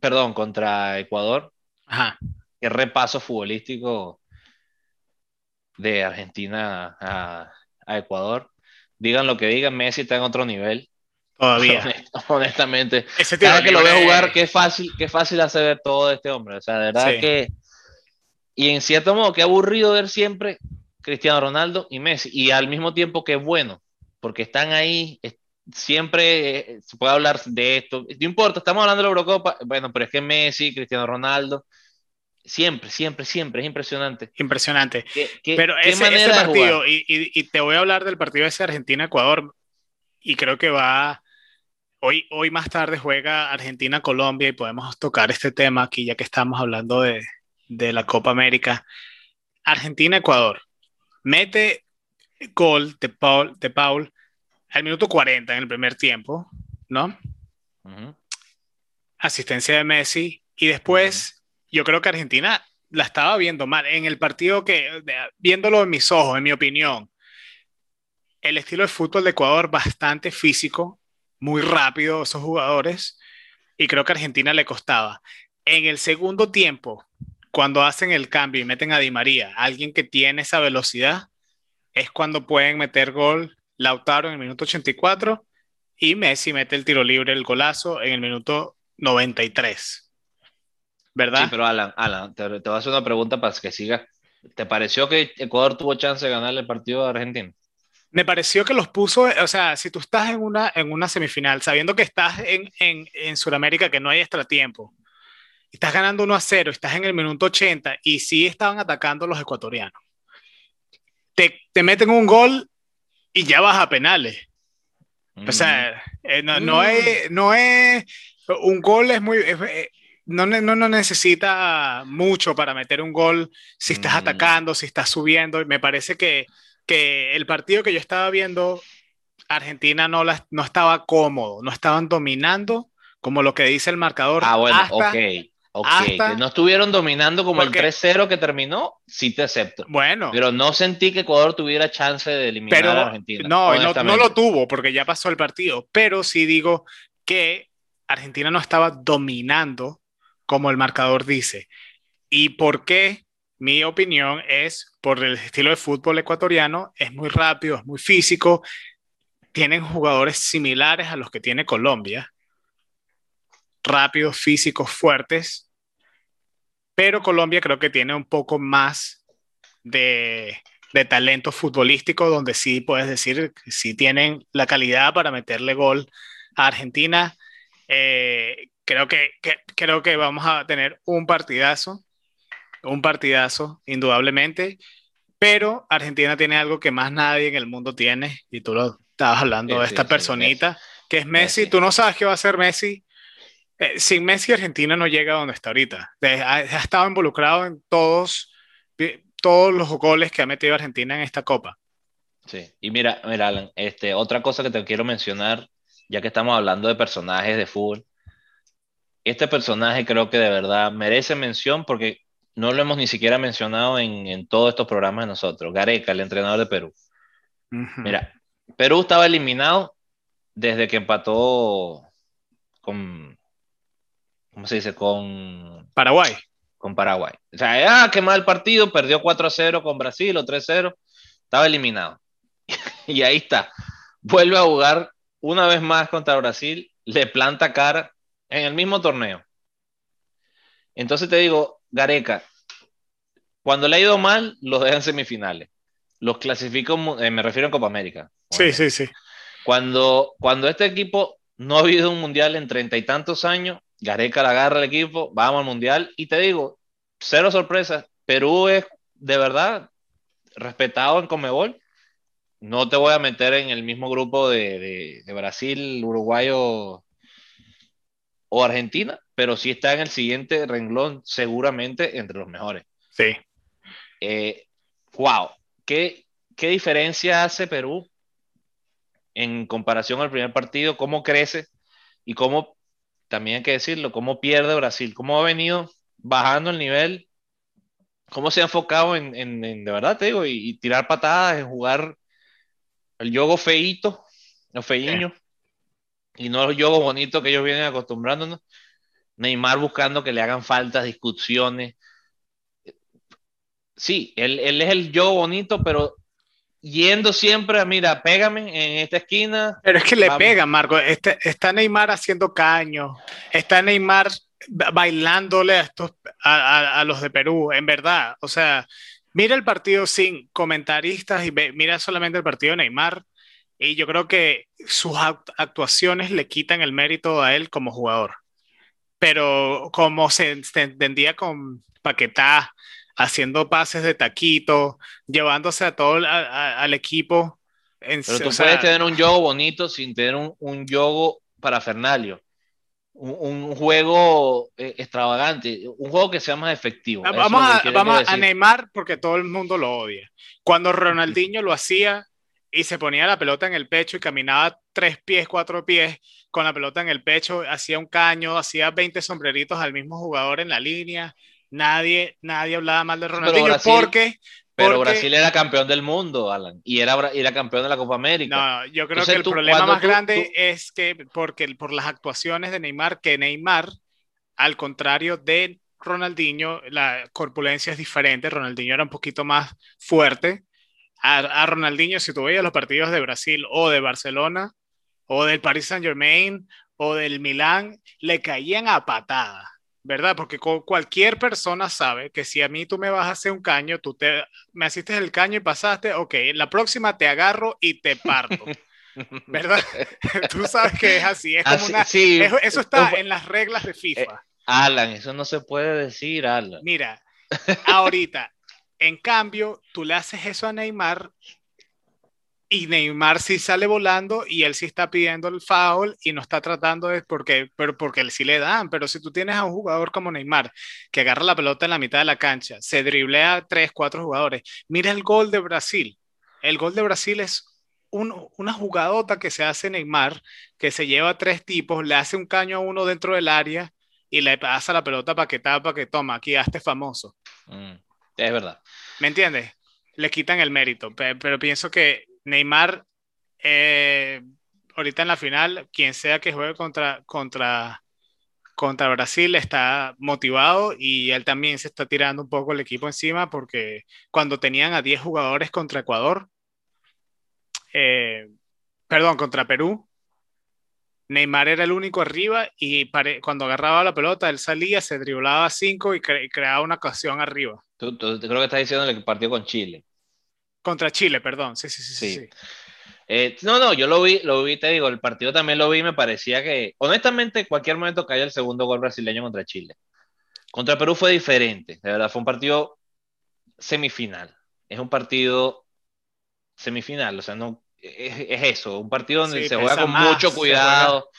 perdón, contra Ecuador. Ajá. Qué repaso futbolístico de Argentina a, Ecuador. Digan lo que digan, Messi está en otro nivel. Todavía. honestamente. Cada que lo veo jugar, qué fácil, qué fácil hace ver todo este hombre. O sea, de verdad que. Y en cierto modo, qué aburrido ver siempre Cristiano Ronaldo y Messi. Y al mismo tiempo que bueno, porque están ahí, siempre eh, se puede hablar de esto. No importa, estamos hablando de la Eurocopa. Bueno, pero es que Messi, Cristiano Ronaldo, Siempre, siempre, siempre, es impresionante. Impresionante. Pero ese, partido, y, te voy a hablar del partido ese Argentina-Ecuador, y creo que va, hoy, hoy más tarde juega Argentina-Colombia y podemos tocar este tema aquí ya que estamos hablando de, de la Copa América. Argentina-Ecuador. Mete gol de Paul, de Paul al minuto 40 en el primer tiempo, ¿no? Asistencia de Messi y después yo creo que Argentina la estaba viendo mal. En el partido que, viéndolo en mis ojos, en mi opinión, el estilo de fútbol de Ecuador bastante físico, muy rápido esos jugadores, y creo que a Argentina le costaba. En el segundo tiempo, cuando hacen el cambio y meten a Di María, alguien que tiene esa velocidad, es cuando pueden meter gol Lautaro en el minuto 84 y Messi mete el tiro libre, el golazo en el minuto 93. ¿verdad? Sí, pero Alan, Alan te, voy a hacer una pregunta para que siga. ¿Te pareció que Ecuador tuvo chance de ganar el partido de Argentina? Me pareció que los puso, o sea, si tú estás en una, en una semifinal, sabiendo que estás en, en, en Sudamérica, que no hay extratiempo, estás ganando 1 a 0, estás en el minuto 80 y sí estaban atacando los ecuatorianos. Te, te meten un gol y ya vas a penales. O sea, eh, no, no, mm. es, no es, un gol es muy, no, no, necesita mucho para meter un gol si estás mm. atacando, si estás subiendo. Me parece que, que el partido que yo estaba viendo, Argentina no, la, no estaba cómodo, no estaban dominando como lo que dice el marcador. Ah, bueno, ok. Que no estuvieron dominando como el 3-0 que terminó, sí te acepto. Bueno. Pero no sentí que Ecuador tuviera chance de eliminar a Argentina. No, no, no, lo tuvo porque ya pasó el partido. Pero sí digo que Argentina no estaba dominando como el marcador dice. ¿Y por qué? Mi opinión es por el estilo de fútbol ecuatoriano, es muy rápido, es muy físico, tienen jugadores similares a los que tiene Colombia, rápidos, físicos, fuertes, pero Colombia creo que tiene un poco más de, talento futbolístico, donde sí puedes decir que sí tienen la calidad para meterle gol a Argentina. Eh, creo que, creo que vamos a tener un partidazo, un partidazo, indudablemente, pero Argentina tiene algo que más nadie en el mundo tiene, y tú lo estabas hablando de esta personita, que es Messi. Tú no sabes qué va a ser Messi. Eh, sin Messi, Argentina no llega a donde está ahorita. Ha, ha, estado involucrado en todos, todos los goles que ha metido Argentina en esta Copa. Sí, y mira, mira Alan, este, otra cosa que te quiero mencionar, ya que estamos hablando de personajes de fútbol, este personaje creo que de verdad merece mención porque no lo hemos ni siquiera mencionado en, todos estos programas de nosotros. Gareca, el entrenador de Perú. Mira, Perú estaba eliminado desde que empató con, ¿cómo se dice? Con Paraguay. Con Paraguay. O sea, ah, qué mal partido, perdió 4 a 0 con Brasil o 3 a 0, estaba eliminado. y ahí está. Vuelve a jugar una vez más contra Brasil, le planta cara en el mismo torneo. Entonces te digo, Gareca, cuando le ha ido mal, los dejan semifinales. Los clasifico, eh, me refiero a Copa América. Sí, sí, sí. Cuando, cuando este equipo no ha habido un mundial en treinta y tantos años, Gareca la agarra al equipo, vamos al mundial y te digo, cero sorpresas. Perú es de verdad respetado en Comebol. No te voy a meter en el mismo grupo de, de, Brasil, Uruguay o, Argentina, pero sí está en el siguiente renglón, seguramente entre los mejores. Sí. Eh, wow, ¿Qué, ¿qué diferencia hace Perú en comparación al primer partido? ¿Cómo crece? Y cómo, también hay que decirlo, cómo pierde Brasil, cómo ha venido bajando el nivel, cómo se ha enfocado en, de verdad te digo, y, tirar patadas, en jugar el yogo feito, los feiños, y no el yogo bonito que ellos vienen acostumbrándonos. Neymar buscando que le hagan faltas, discusiones. Sí, él, él es el yogo bonito, pero yendo siempre, mira, pégame en esta esquina. Pero es que le pega, Marco. Este, está Neymar haciendo caño. Está Neymar bailándole a, estos, a, los de Perú, en verdad. O sea, mira el partido sin comentaristas y mira solamente el partido de Neymar. Y yo creo que sus actuaciones le quitan el mérito a él como jugador. Pero como se, entendía con Paquetá, haciendo pases de taquito, llevándose a todo al equipo. En, Pero tú puedes tener un juego bonito sin tener un, un juego para Fernalio un, juego eh, extravagante, un juego que sea más efectivo. Vamos, a, vamos a Neymar porque todo el mundo lo odia. Cuando Ronaldinho lo hacía y se ponía la pelota en el pecho y caminaba tres pies, cuatro pies con la pelota en el pecho, hacía un caño, hacía 20 sombreritos al mismo jugador en la línea. Nadie, nadie hablaba mal de Ronaldinho porque pero Brasil era campeón del mundo, Alan, y era, era campeón de la Copa América. No, yo creo que el problema más grande es que porque por las actuaciones de Neymar, que Neymar, al contrario de Ronaldinho, la corpulencia es diferente. Ronaldinho era un poquito más fuerte. A, a Ronaldinho, si tú veías los partidos de Brasil o de Barcelona, o del Paris Saint Germain, o del Milán, le caían a patada ¿verdad? Porque cualquier persona sabe que si a mí tú me vas a hacer un caño, tú te, me hiciste el caño y pasaste, ok, la próxima te agarro y te parto. ¿Verdad? tú sabes que es así, es como una, eso, está en las reglas de FIFA. Eh, Alan, eso no se puede decir, Alan. Mira, ahorita, en cambio, tú le haces eso a Neymar y Neymar sí sale volando y él sí está pidiendo el foul y no está tratando de porque, pero porque él sí le dan. Pero si tú tienes a un jugador como Neymar que agarra la pelota en la mitad de la cancha, se driblea a tres, cuatro jugadores. Mira el gol de Brasil. El gol de Brasil es una jugadota que se hace Neymar, que se lleva a tres tipos, le hace un caño a uno dentro del área y le pasa la pelota para que tapa, que toma, aquí hazte famoso. Mm, es verdad. ¿Me entiendes? Le quitan el mérito, pero pienso que Neymar, eh, ahorita en la final, quien sea que juegue contra, contra, contra Brasil está motivado y él también se está tirando un poco el equipo encima porque cuando tenían a 10 jugadores contra Ecuador, eh, perdón, contra Perú, Neymar era el único arriba y cuando agarraba la pelota, él salía, se driblaba a 5 y, creaba una ocasión arriba. Tú, creo que estás diciendo el partido con Chile. Contra Chile, perdón. Sí, sí, sí. sí. Eh, no, no, yo lo vi, lo vi, te digo, el partido también lo vi, me parecía que, honestamente, cualquier momento caía el segundo gol brasileño contra Chile. Contra Perú fue diferente, de verdad, fue un partido semifinal. Es un partido semifinal, o sea, no, es, eso, un partido donde se juega con mucho cuidado.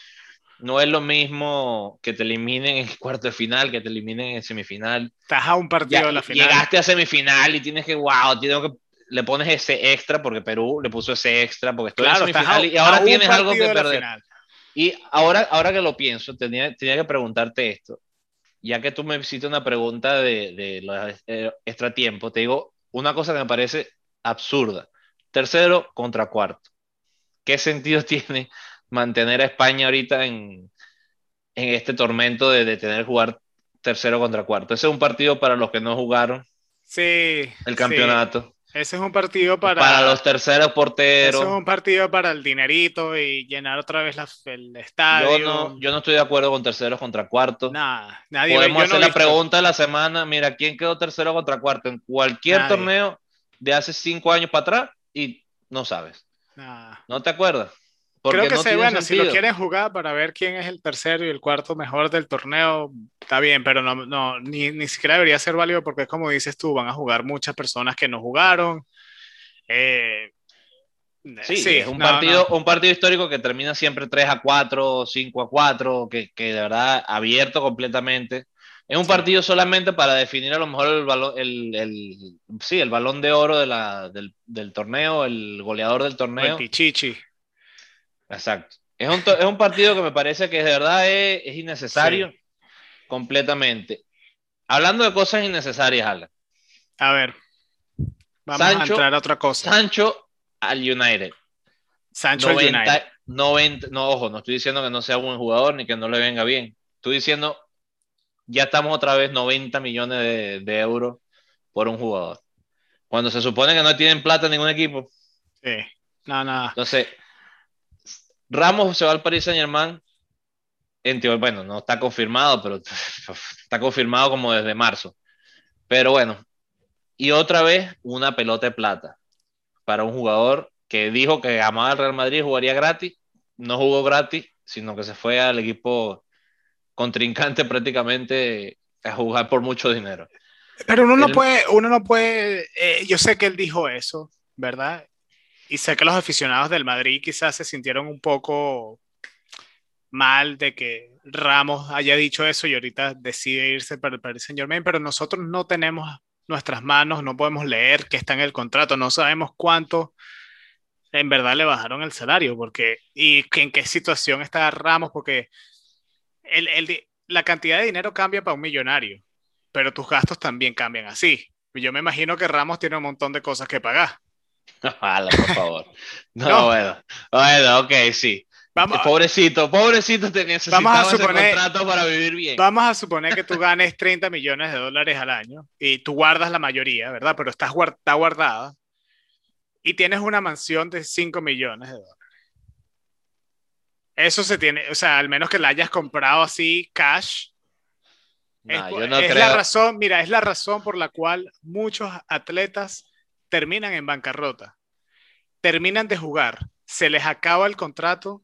No es lo mismo que te eliminen en cuarto de final, que te eliminen en semifinal. Estás a un partido de la final. Llegaste a semifinal y tienes que, wow, tengo que le pones ese extra porque Perú le puso ese extra porque estoy claro, en y ahora tienes algo que perder. Y ahora, ahora que lo pienso, tenía, tenía que preguntarte esto. Ya que tú me hiciste una pregunta de, de los eh, extratiempos, te digo una cosa que me parece absurda. Tercero contra cuarto. ¿Qué sentido tiene mantener a España ahorita en, en este tormento de, de tener que jugar tercero contra cuarto? Ese es un partido para los que no jugaron sí, el campeonato. Ese es un partido para... Para los terceros porteros. Ese es un partido para el dinerito y llenar otra vez el estadio. Yo no, yo no estoy de acuerdo con terceros contra cuartos. Nada, nadie Podemos hacer la pregunta de la semana. Mira, ¿quién quedó tercero contra cuarto en cualquier torneo de hace cinco años para atrás? Y no sabes. ¿No te acuerdas? Creo que no bueno, si lo quieren jugar para ver quién es el tercero y el cuarto mejor del torneo, está bien, pero no, no ni, ni, siquiera debería ser válido porque es como dices tú, van a jugar muchas personas que no jugaron. Eh, sí, es un, partido, un partido histórico que termina siempre 3 a 4, 5 a 4, que, que de verdad abierto completamente. Es un partido solamente para definir a lo mejor el balón, el, el, sí, el balón de oro de la, del, del, torneo, el goleador del torneo. El Pichichi. Exacto. Es un, es un, partido que me parece que de verdad es, es innecesario completamente. Hablando de cosas innecesarias, Alan. A ver. Vamos a entrar a otra cosa. Sancho al United. Sancho al United. 90, no, ojo, no estoy diciendo que no sea buen jugador ni que no le venga bien. Estoy diciendo, ya estamos otra vez 90 millones de, de euros por un jugador. Cuando se supone que no tienen plata en ningún equipo. Sí, no, nada. Entonces, Ramos se va al Paris Saint Germain. En bueno, no está confirmado, pero está confirmado como desde marzo. Pero bueno, y otra vez una pelota de plata para un jugador que dijo que amaba al Real Madrid jugaría gratis. No jugó gratis, sino que se fue al equipo contrincante prácticamente a jugar por mucho dinero. Pero uno no puede, uno no puede, eh, yo sé que él dijo eso, ¿verdad? Y sé que los aficionados del Madrid quizás se sintieron un poco mal de que Ramos haya dicho eso y ahorita decide irse para el Paris Saint Germain, pero nosotros no tenemos nuestras manos, no podemos leer que está en el contrato, no sabemos cuánto en verdad le bajaron el salario, porque y en qué situación está Ramos, porque el, el, la cantidad de dinero cambia para un millonario, pero tus gastos también cambian así. Yo me imagino que Ramos tiene un montón de cosas que pagar. por favor. No, bueno. Bueno, ok, sí. Vamos, pobrecito, pobrecito te vamos a suponer, contrato para vivir bien. Vamos a suponer que tú ganes 30 millones de dólares al año y tú guardas la mayoría, ¿verdad? Pero estás está guardada y tienes una mansión de 5 millones de dólares. Eso se tiene, o sea, al menos que la hayas comprado así, cash. es, la razón, mira, es la razón por la cual muchos atletas terminan en bancarrota, terminan de jugar, se les acaba el contrato,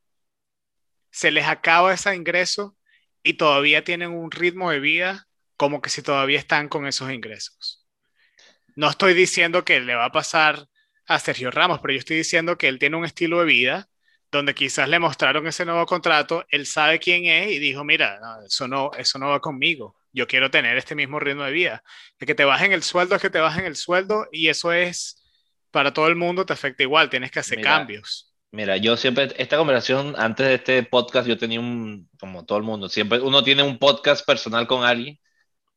se les acaba ese ingreso y todavía tienen un ritmo de vida como que si todavía están con esos ingresos. No estoy diciendo que le va a pasar a Sergio Ramos, pero yo estoy diciendo que él tiene un estilo de vida donde quizás le mostraron ese nuevo contrato, él sabe quién es y dijo, mira, eso, no, eso no va conmigo yo quiero tener este mismo ritmo de vida. De que te bajen el sueldo es que te bajen el sueldo y eso es para todo el mundo te afecta igual, tienes que hacer cambios. Mira, yo siempre, esta conversación, antes de este podcast, yo tenía un, como todo el mundo, siempre uno tiene un podcast personal con alguien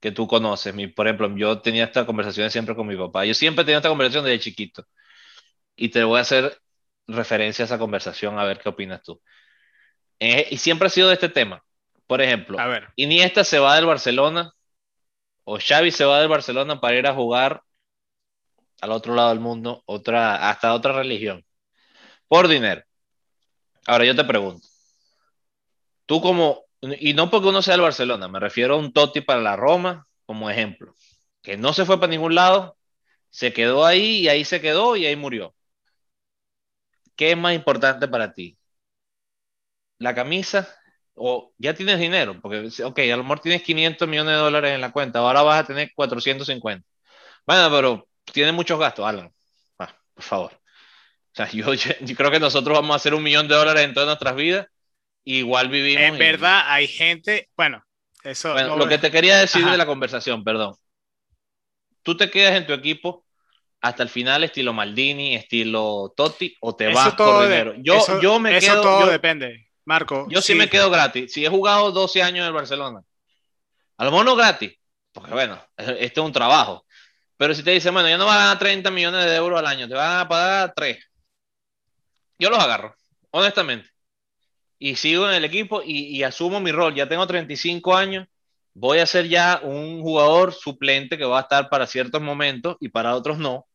que tú conoces. Mi, por ejemplo, yo tenía esta conversación siempre con mi papá. Yo siempre tenía esta conversación desde chiquito. Y te voy a hacer referencia a esa conversación a ver qué opinas tú. Eh, y siempre ha sido de este tema. Por ejemplo, a ver. Iniesta se va del Barcelona o Xavi se va del Barcelona para ir a jugar al otro lado del mundo, otra, hasta otra religión, por dinero. Ahora yo te pregunto, tú como, y no porque uno sea del Barcelona, me refiero a un Totti para la Roma como ejemplo, que no se fue para ningún lado, se quedó ahí y ahí se quedó y ahí murió. ¿Qué es más importante para ti? ¿La camisa o ya tienes dinero, porque, ok, a lo mejor tienes 500 millones de dólares en la cuenta, ahora vas a tener 450. Bueno, pero tiene muchos gastos, Alan. Ah, por favor. O sea, yo, creo que nosotros vamos a hacer un millón de dólares en todas nuestras vidas. Igual vivimos. En verdad, hay gente, bueno, eso. Bueno, lo que te quería decir de la conversación, perdón. Tú te quedas en tu equipo hasta el final, estilo Maldini, estilo Totti, o te vas por dinero. Yo, yo me eso quedo. todo depende. Marco. Yo sí, me quedo gratis. Si he jugado 12 años en el Barcelona, a lo mejor no gratis, porque bueno, este es un trabajo. Pero si te dicen, bueno, ya no vas a ganar 30 millones de euros al año, te van a pagar 3. Yo los agarro, honestamente. Y sigo en el equipo y, y asumo mi rol. Ya tengo 35 años, voy a ser ya un jugador suplente que va a estar para ciertos momentos y para otros no.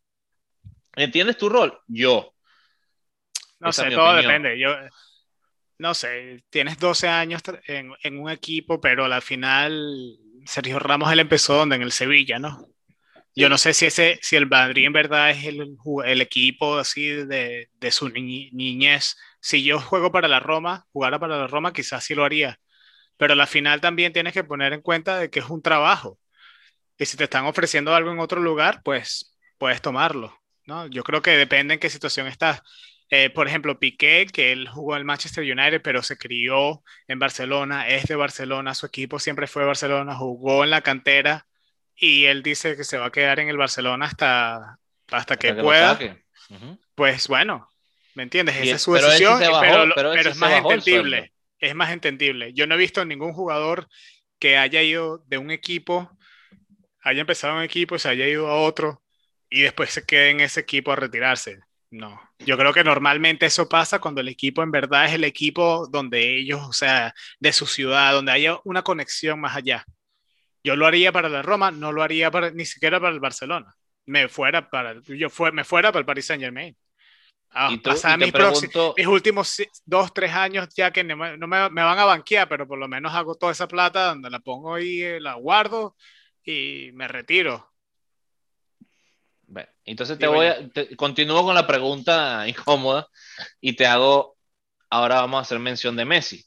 ¿Entiendes tu rol? Yo. No sé, todo depende. Yo, no sé, tienes 12 años en, en, un equipo, pero al final Sergio Ramos él empezó donde en el Sevilla, ¿no? Yo no sé si ese, si el Madrid en verdad es el, el equipo así de, de su niñez. Si yo juego para la Roma, jugara para la Roma, quizás sí lo haría. Pero a la final también tienes que poner en cuenta de que es un trabajo. Y si te están ofreciendo algo en otro lugar, pues puedes tomarlo. ¿no? Yo creo que depende en qué situación estás. Eh, por ejemplo, Piqué, que él jugó en Manchester United, pero se crió en Barcelona, es de Barcelona, su equipo siempre fue Barcelona, jugó en la cantera y él dice que se va a quedar en el Barcelona hasta, hasta, que, pueda. Pues bueno, ¿me entiendes? Esa es su decisión, pero, es más entendible. Es más entendible. Yo no he visto ningún jugador que haya ido de un equipo, haya empezado un equipo, se haya ido a otro y después se quede en ese equipo a retirarse. No, yo creo que normalmente eso pasa cuando el equipo en verdad es el equipo donde ellos, o sea, de su ciudad, donde haya una conexión más allá. Yo lo haría para la Roma, no lo haría para, ni siquiera para el Barcelona. Me fuera para, yo fue, me fuera para el Paris Saint Germain. Ah, ¿Y mis, últimos dos, tres años ya que no, me, me, van a banquear, pero por lo menos hago toda esa plata donde la pongo ahí, eh, la guardo y me retiro. Entonces te voy a, continúo con la pregunta incómoda y te hago, ahora vamos a hacer mención de Messi.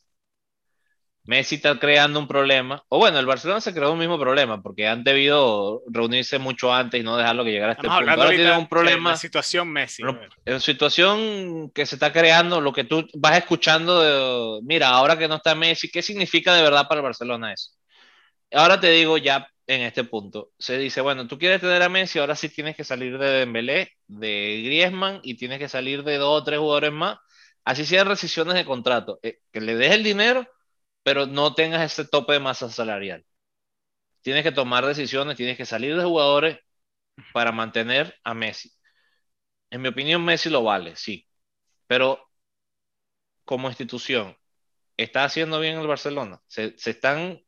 Messi está creando un problema, o bueno, el Barcelona se creó un mismo problema, porque han debido reunirse mucho antes y no dejarlo que llegara a este punto. Ahora tiene un problema. La situación Messi. En situación que se está creando, lo que tú vas escuchando de, mira, ahora que no está Messi, ¿qué significa de verdad para el Barcelona eso? Ahora te digo ya en este punto, se dice, bueno, tú quieres tener a Messi, ahora sí tienes que salir de Dembélé, de Griezmann y tienes que salir de dos o tres jugadores más, así sean rescisiones de contrato, eh, que le des el dinero pero no tengas ese tope de masa salarial. Tienes que tomar decisiones, tienes que salir de jugadores para mantener a Messi. En mi opinión, Messi lo vale, sí, pero como institución, ¿está haciendo bien el Barcelona? ¿Se, están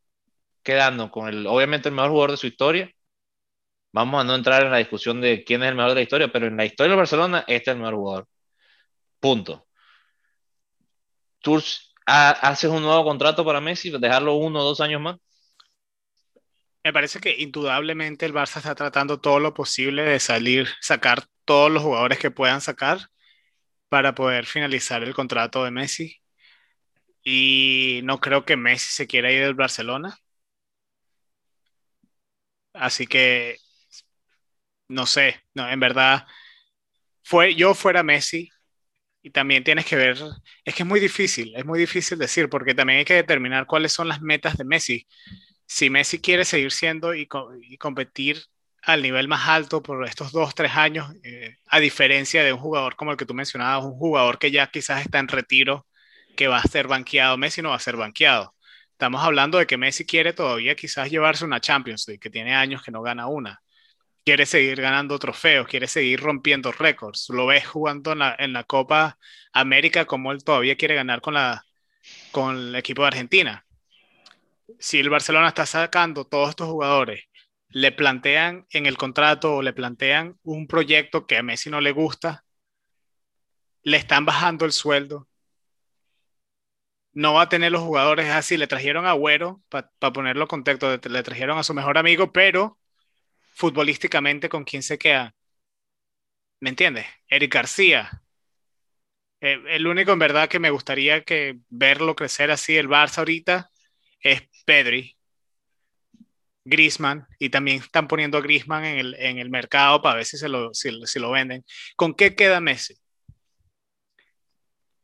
quedando con el, obviamente, el mejor jugador de su historia? Vamos a no entrar en la discusión de quién es el mejor de la historia, pero en la historia del Barcelona, este es el mejor jugador. Punto. Tours haces un nuevo contrato para Messi, dejarlo uno o dos años más. Me parece que indudablemente el Barça está tratando todo lo posible de salir, sacar todos los jugadores que puedan sacar para poder finalizar el contrato de Messi. Y no creo que Messi se quiera ir del Barcelona. Así que, no sé, no, en verdad, fue, yo fuera Messi, y también tienes que ver, es que es muy difícil, es muy difícil decir, porque también hay que determinar cuáles son las metas de Messi. Si Messi quiere seguir siendo y, competir al nivel más alto por estos dos, tres años, eh, a diferencia de un jugador como el que tú mencionabas, un jugador que ya quizás está en retiro, que va a ser banqueado, Messi no va a ser banqueado. Estamos hablando de que Messi quiere todavía quizás llevarse una Champions League, que tiene años que no gana una quiere seguir ganando trofeos, quiere seguir rompiendo récords. Lo ves jugando en la, Copa América como él todavía quiere ganar con, la, con el equipo de Argentina. Si el Barcelona está sacando todos estos jugadores, le plantean en el contrato o le plantean un proyecto que a Messi no le gusta, le están bajando el sueldo. No va a tener los jugadores así. Le trajeron a Agüero, para ponerlo en contexto, le trajeron a su mejor amigo, pero futbolísticamente con quién se queda. ¿Me entiendes? Eric García. Eh, el único en verdad que me gustaría que verlo crecer así el Barça ahorita es Pedri. Grisman, y también están poniendo a Grisman en el, en el mercado para ver si, se lo, si, lo venden. ¿Con qué queda Messi?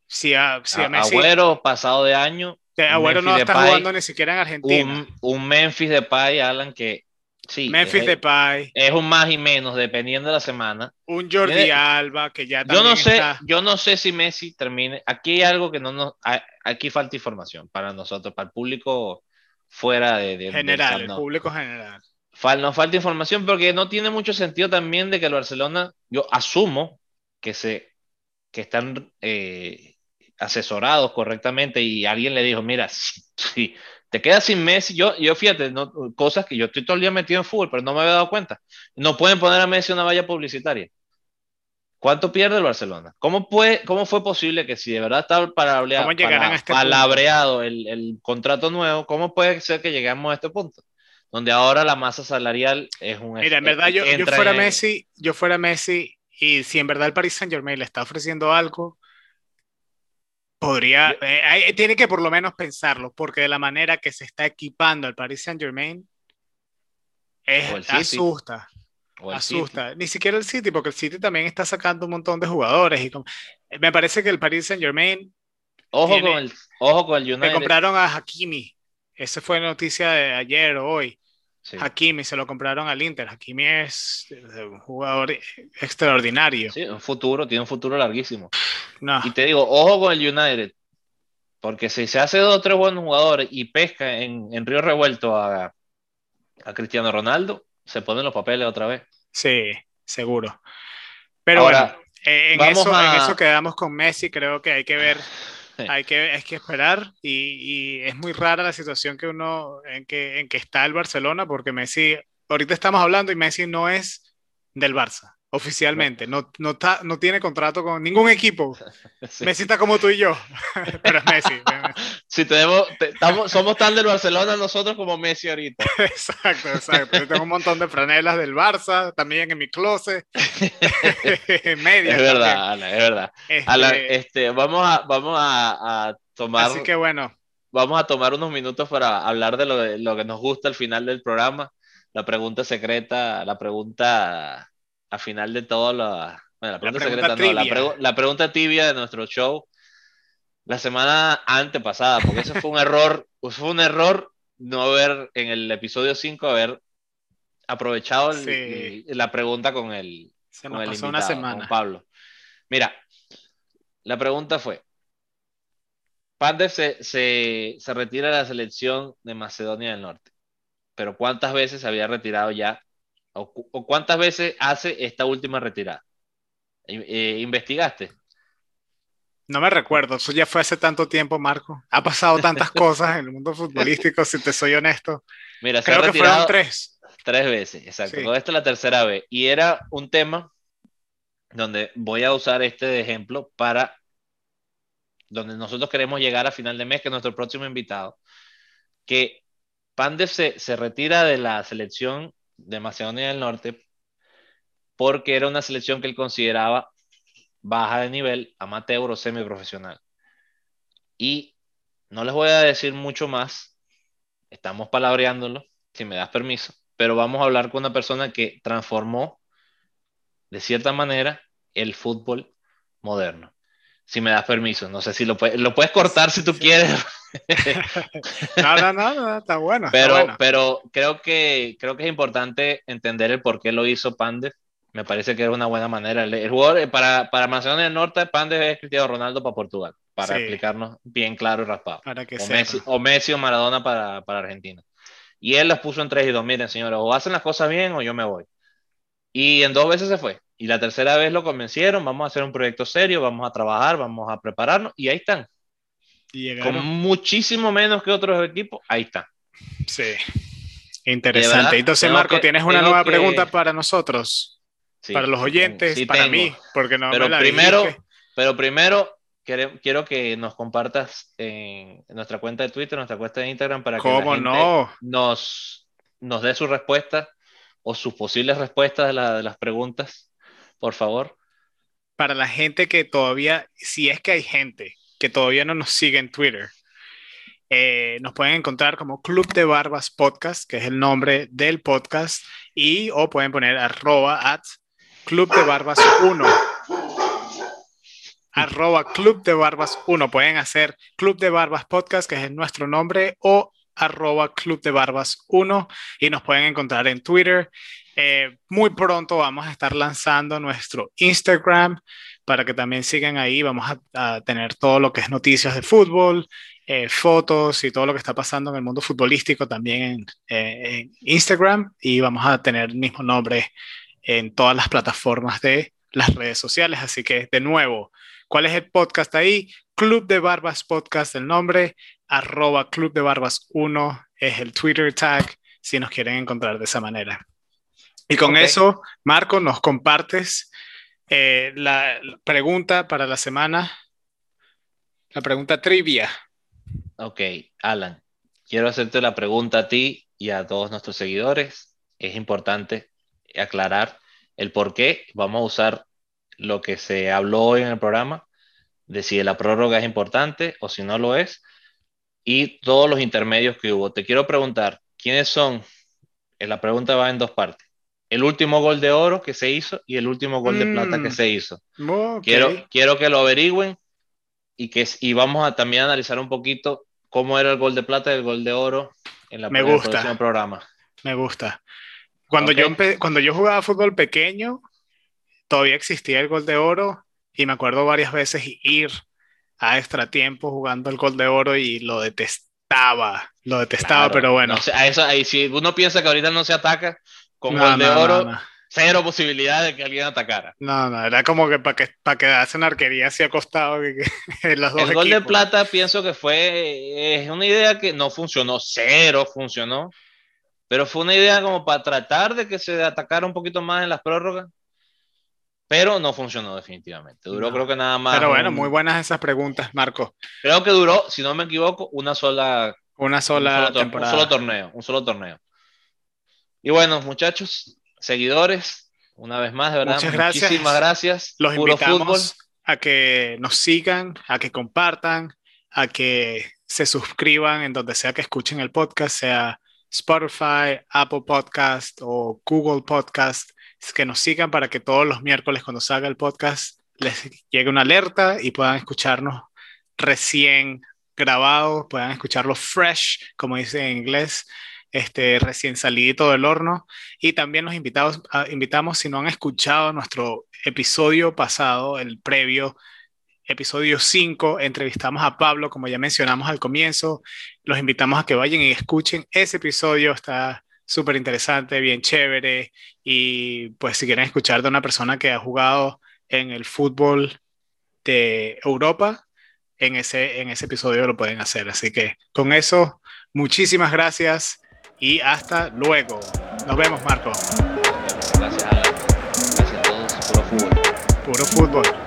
Si a, si a Messi, Agüero, pasado de año. Agüero no está jugando ni siquiera en Argentina. Un, un Memphis de Pay, Alan, que Sí, Memphis es, Depay. Es un más y menos, dependiendo de la semana. Un Jordi Alba, que ya yo no sé Yo no sé si Messi termine. Aquí hay algo que no nos. Aquí falta información para nosotros, para el público fuera de. general, el público general. nos falta información porque no tiene mucho sentido también de que el Barcelona. Yo asumo que, se, que están eh, asesorados correctamente y alguien le dijo: Mira, sí te quedas sin Messi. Yo, yo fíjate, no, cosas que yo estoy todo el día metido en fútbol, pero no me había dado cuenta. No pueden poner a Messi una valla publicitaria. ¿Cuánto pierde el Barcelona? ¿Cómo, puede, ¿Cómo fue posible que si de verdad estaba palabreado, este palabreado el, el, contrato nuevo, cómo puede ser que lleguemos a este punto? Donde ahora la masa salarial es un... Mira, en verdad yo, yo fuera Messi, yo fuera Messi y si en verdad el Paris Saint Germain le está ofreciendo algo, podría, eh, tiene que por lo menos pensarlo, porque de la manera que se está equipando el Paris Saint Germain, es, asusta. asusta. Ni siquiera el City, porque el City también está sacando un montón de jugadores. Y me parece que el Paris Saint Germain. Ojo, con el, ojo con el United. compraron a Hakimi. Esa fue noticia de ayer o hoy. Hakimi se lo compraron al Inter. Hakimi es un jugador extraordinario. Sí, un futuro, tiene un futuro larguísimo. Y te digo, ojo con el United. Porque si se hace dos o tres buenos jugadores y pesca en, en Río Revuelto a, a Cristiano Ronaldo, se ponen los papeles otra vez. Sí, seguro. Pero bueno, eh, en, eso, en eso quedamos con Messi, creo que hay que ver, hay que, hay que esperar y, y, es muy rara la situación que uno, en que, en que está el Barcelona, porque Messi, ahorita estamos hablando y Messi no es del Barça oficialmente. No, no, no tiene contrato con ningún equipo. Messi está como tú y yo, pero es Messi. si tenemos, estamos, somos tan del Barcelona nosotros como Messi ahorita. exacto, exacto. Yo tengo un montón de franelas del Barça, también en mi closet. Media. Es verdad, es verdad. Este, este, vamos a, vamos a, tomar... Así que bueno. Vamos a tomar unos minutos para hablar de lo, de lo que nos gusta al final del programa. La pregunta secreta, la pregunta a final de todo la, la pregunta, secreta, no, la, pregunta tibia de nuestro show la semana antepasada, porque eso fue un error, fue un error no haber en el episodio 5 haber aprovechado la pregunta con el, Se con, pasó una semana. con Pablo. Mira, la pregunta fue, Pandev se, se, se retira de la selección de Macedonia del Norte, pero ¿cuántas veces se había retirado ya ¿O, cuántas veces hace esta última retirada? Eh, ¿Investigaste? No me recuerdo, eso ya fue hace tanto tiempo, Marco. Ha pasado tantas cosas en el mundo futbolístico, si te soy honesto. Mira, Creo que fueron tres. Tres veces, exacto. Esta es la tercera vez. Y era un tema donde voy a usar este ejemplo para donde nosotros queremos llegar a final de mes, que es nuestro próximo invitado, que Pandev se, se retira de la selección de Macedonia del Norte porque era una selección que él consideraba baja de nivel, amateur o semiprofesional. Y no les voy a decir mucho más, estamos palabreándolo, si me das permiso, pero vamos a hablar con una persona que transformó de cierta manera el fútbol moderno. Si me das permiso, no sé si lo, puedes, lo puedes cortar si tú quieres. no, no, no, está bueno. Pero, pero creo, que, creo que es importante entender el por qué lo hizo Pandev. Me parece que es una buena manera. El, jugador eh, para, para Macedonia del Norte, Pandev es Cristiano Ronaldo para Portugal, para explicarnos bien claro y raspado. Para que o, Messi, o, Messi, o Maradona para, para Argentina. Y él los puso en tres y dos. Miren, señores, o hacen las cosas bien o yo me voy. Y en dos veces se fue. Y la tercera vez lo convencieron, vamos a hacer un proyecto serio, vamos a trabajar, vamos a prepararnos. Y ahí están. Con muchísimo menos que otros equipos, ahí está. Sí. Interesante. Entonces, Marco, ¿tienes una nueva pregunta para nosotros? para los oyentes, para mí, porque no pero primero, Pero primero, quiero que nos compartas en nuestra cuenta de Twitter, nuestra cuenta de Instagram, para que la no? nos, nos dé su respuesta o sus posibles respuestas de, de las preguntas, por favor. Para la gente que todavía, si es que hay gente que todavía no nos sigue en Twitter, eh, nos pueden encontrar como Club de Barbas Podcast, que es el nombre del podcast, y o pueden poner arroba at Club de Barbas 1. arroba Club de Barbas 1. Pueden hacer Club de Barbas Podcast, que es nuestro nombre, o arroba Club de Barbas 1 y nos pueden encontrar en Twitter. Eh, muy pronto vamos a estar lanzando nuestro Instagram para que también sigan ahí. Vamos a, tener todo lo que es noticias de fútbol, eh, fotos y todo lo que está pasando en el mundo futbolístico también eh, en, Instagram y vamos a tener el mismo nombre en todas las plataformas de las redes sociales. Así que de nuevo, ¿cuál es el podcast ahí? Club de Barbas Podcast, el nombre, arroba Club de Barbas 1 es el Twitter tag si nos quieren encontrar de esa manera. Y con eso, Marco, nos compartes Eh, la pregunta para la semana, la pregunta trivia. Ok, Alan, quiero hacerte la pregunta a ti y a todos nuestros seguidores. Es importante aclarar el por qué. Vamos a usar lo que se habló hoy en el programa, de si la prórroga es importante o si no lo es, y todos los intermedios que hubo. Te quiero preguntar, ¿quiénes son? Eh, la pregunta va en dos partes. El último gol de oro que se hizo y el último gol de plata que mm. se hizo. Quiero, quiero que lo averigüen y, que, y vamos a también analizar un poquito cómo era el gol de plata y el gol de oro en la Me gusta. programa. Me gusta. Cuando, yo cuando yo jugaba fútbol pequeño, todavía existía el gol de oro y me acuerdo varias veces ir a extra tiempo jugando el gol de oro y lo detestaba, lo detestaba, pero bueno. eso, ahí, si uno piensa que ahorita no se ataca con gol de oro, cero posibilidad de que alguien atacara. No, no, era como que para que para quedarse en arquería así acostado. Que, los dos el gol de plata pienso que fue es una idea que no funcionó, cero funcionó, pero fue una idea como para tratar de que se atacara un poquito más en las prórrogas pero no funcionó definitivamente. Duró creo que nada más. Pero bueno, muy buenas esas preguntas, Marco. Creo que duró, si no me equivoco, una sola... Una sola temporada. Un solo torneo, un solo torneo. Y bueno, muchachos, seguidores, una vez más, de verdad, Muchas gracias. muchísimas gracias. Los invitamos a que nos sigan, a que compartan, a que se suscriban en donde sea que escuchen el podcast, sea Spotify, Apple Podcast o Google Podcast que nos sigan para que todos los miércoles cuando salga el podcast les llegue una alerta y puedan escucharnos recién grabado, puedan escucharlo fresh, como dice en inglés, este, recién salido del horno. Y también los invitados, ah, invitamos, si no han escuchado nuestro episodio pasado, el previo, episodio 5, entrevistamos a Pablo, como ya mencionamos al comienzo. Los invitamos a que vayan y escuchen ese episodio, está súper interesante, bien chévere. Y pues si quieren escuchar de una persona que ha jugado en el fútbol de Europa, en ese, en ese episodio lo pueden hacer. Así que con eso, muchísimas gracias y hasta luego. Nos vemos, Marco. Gracias, Gracias a todos. Puro fútbol. Puro fútbol.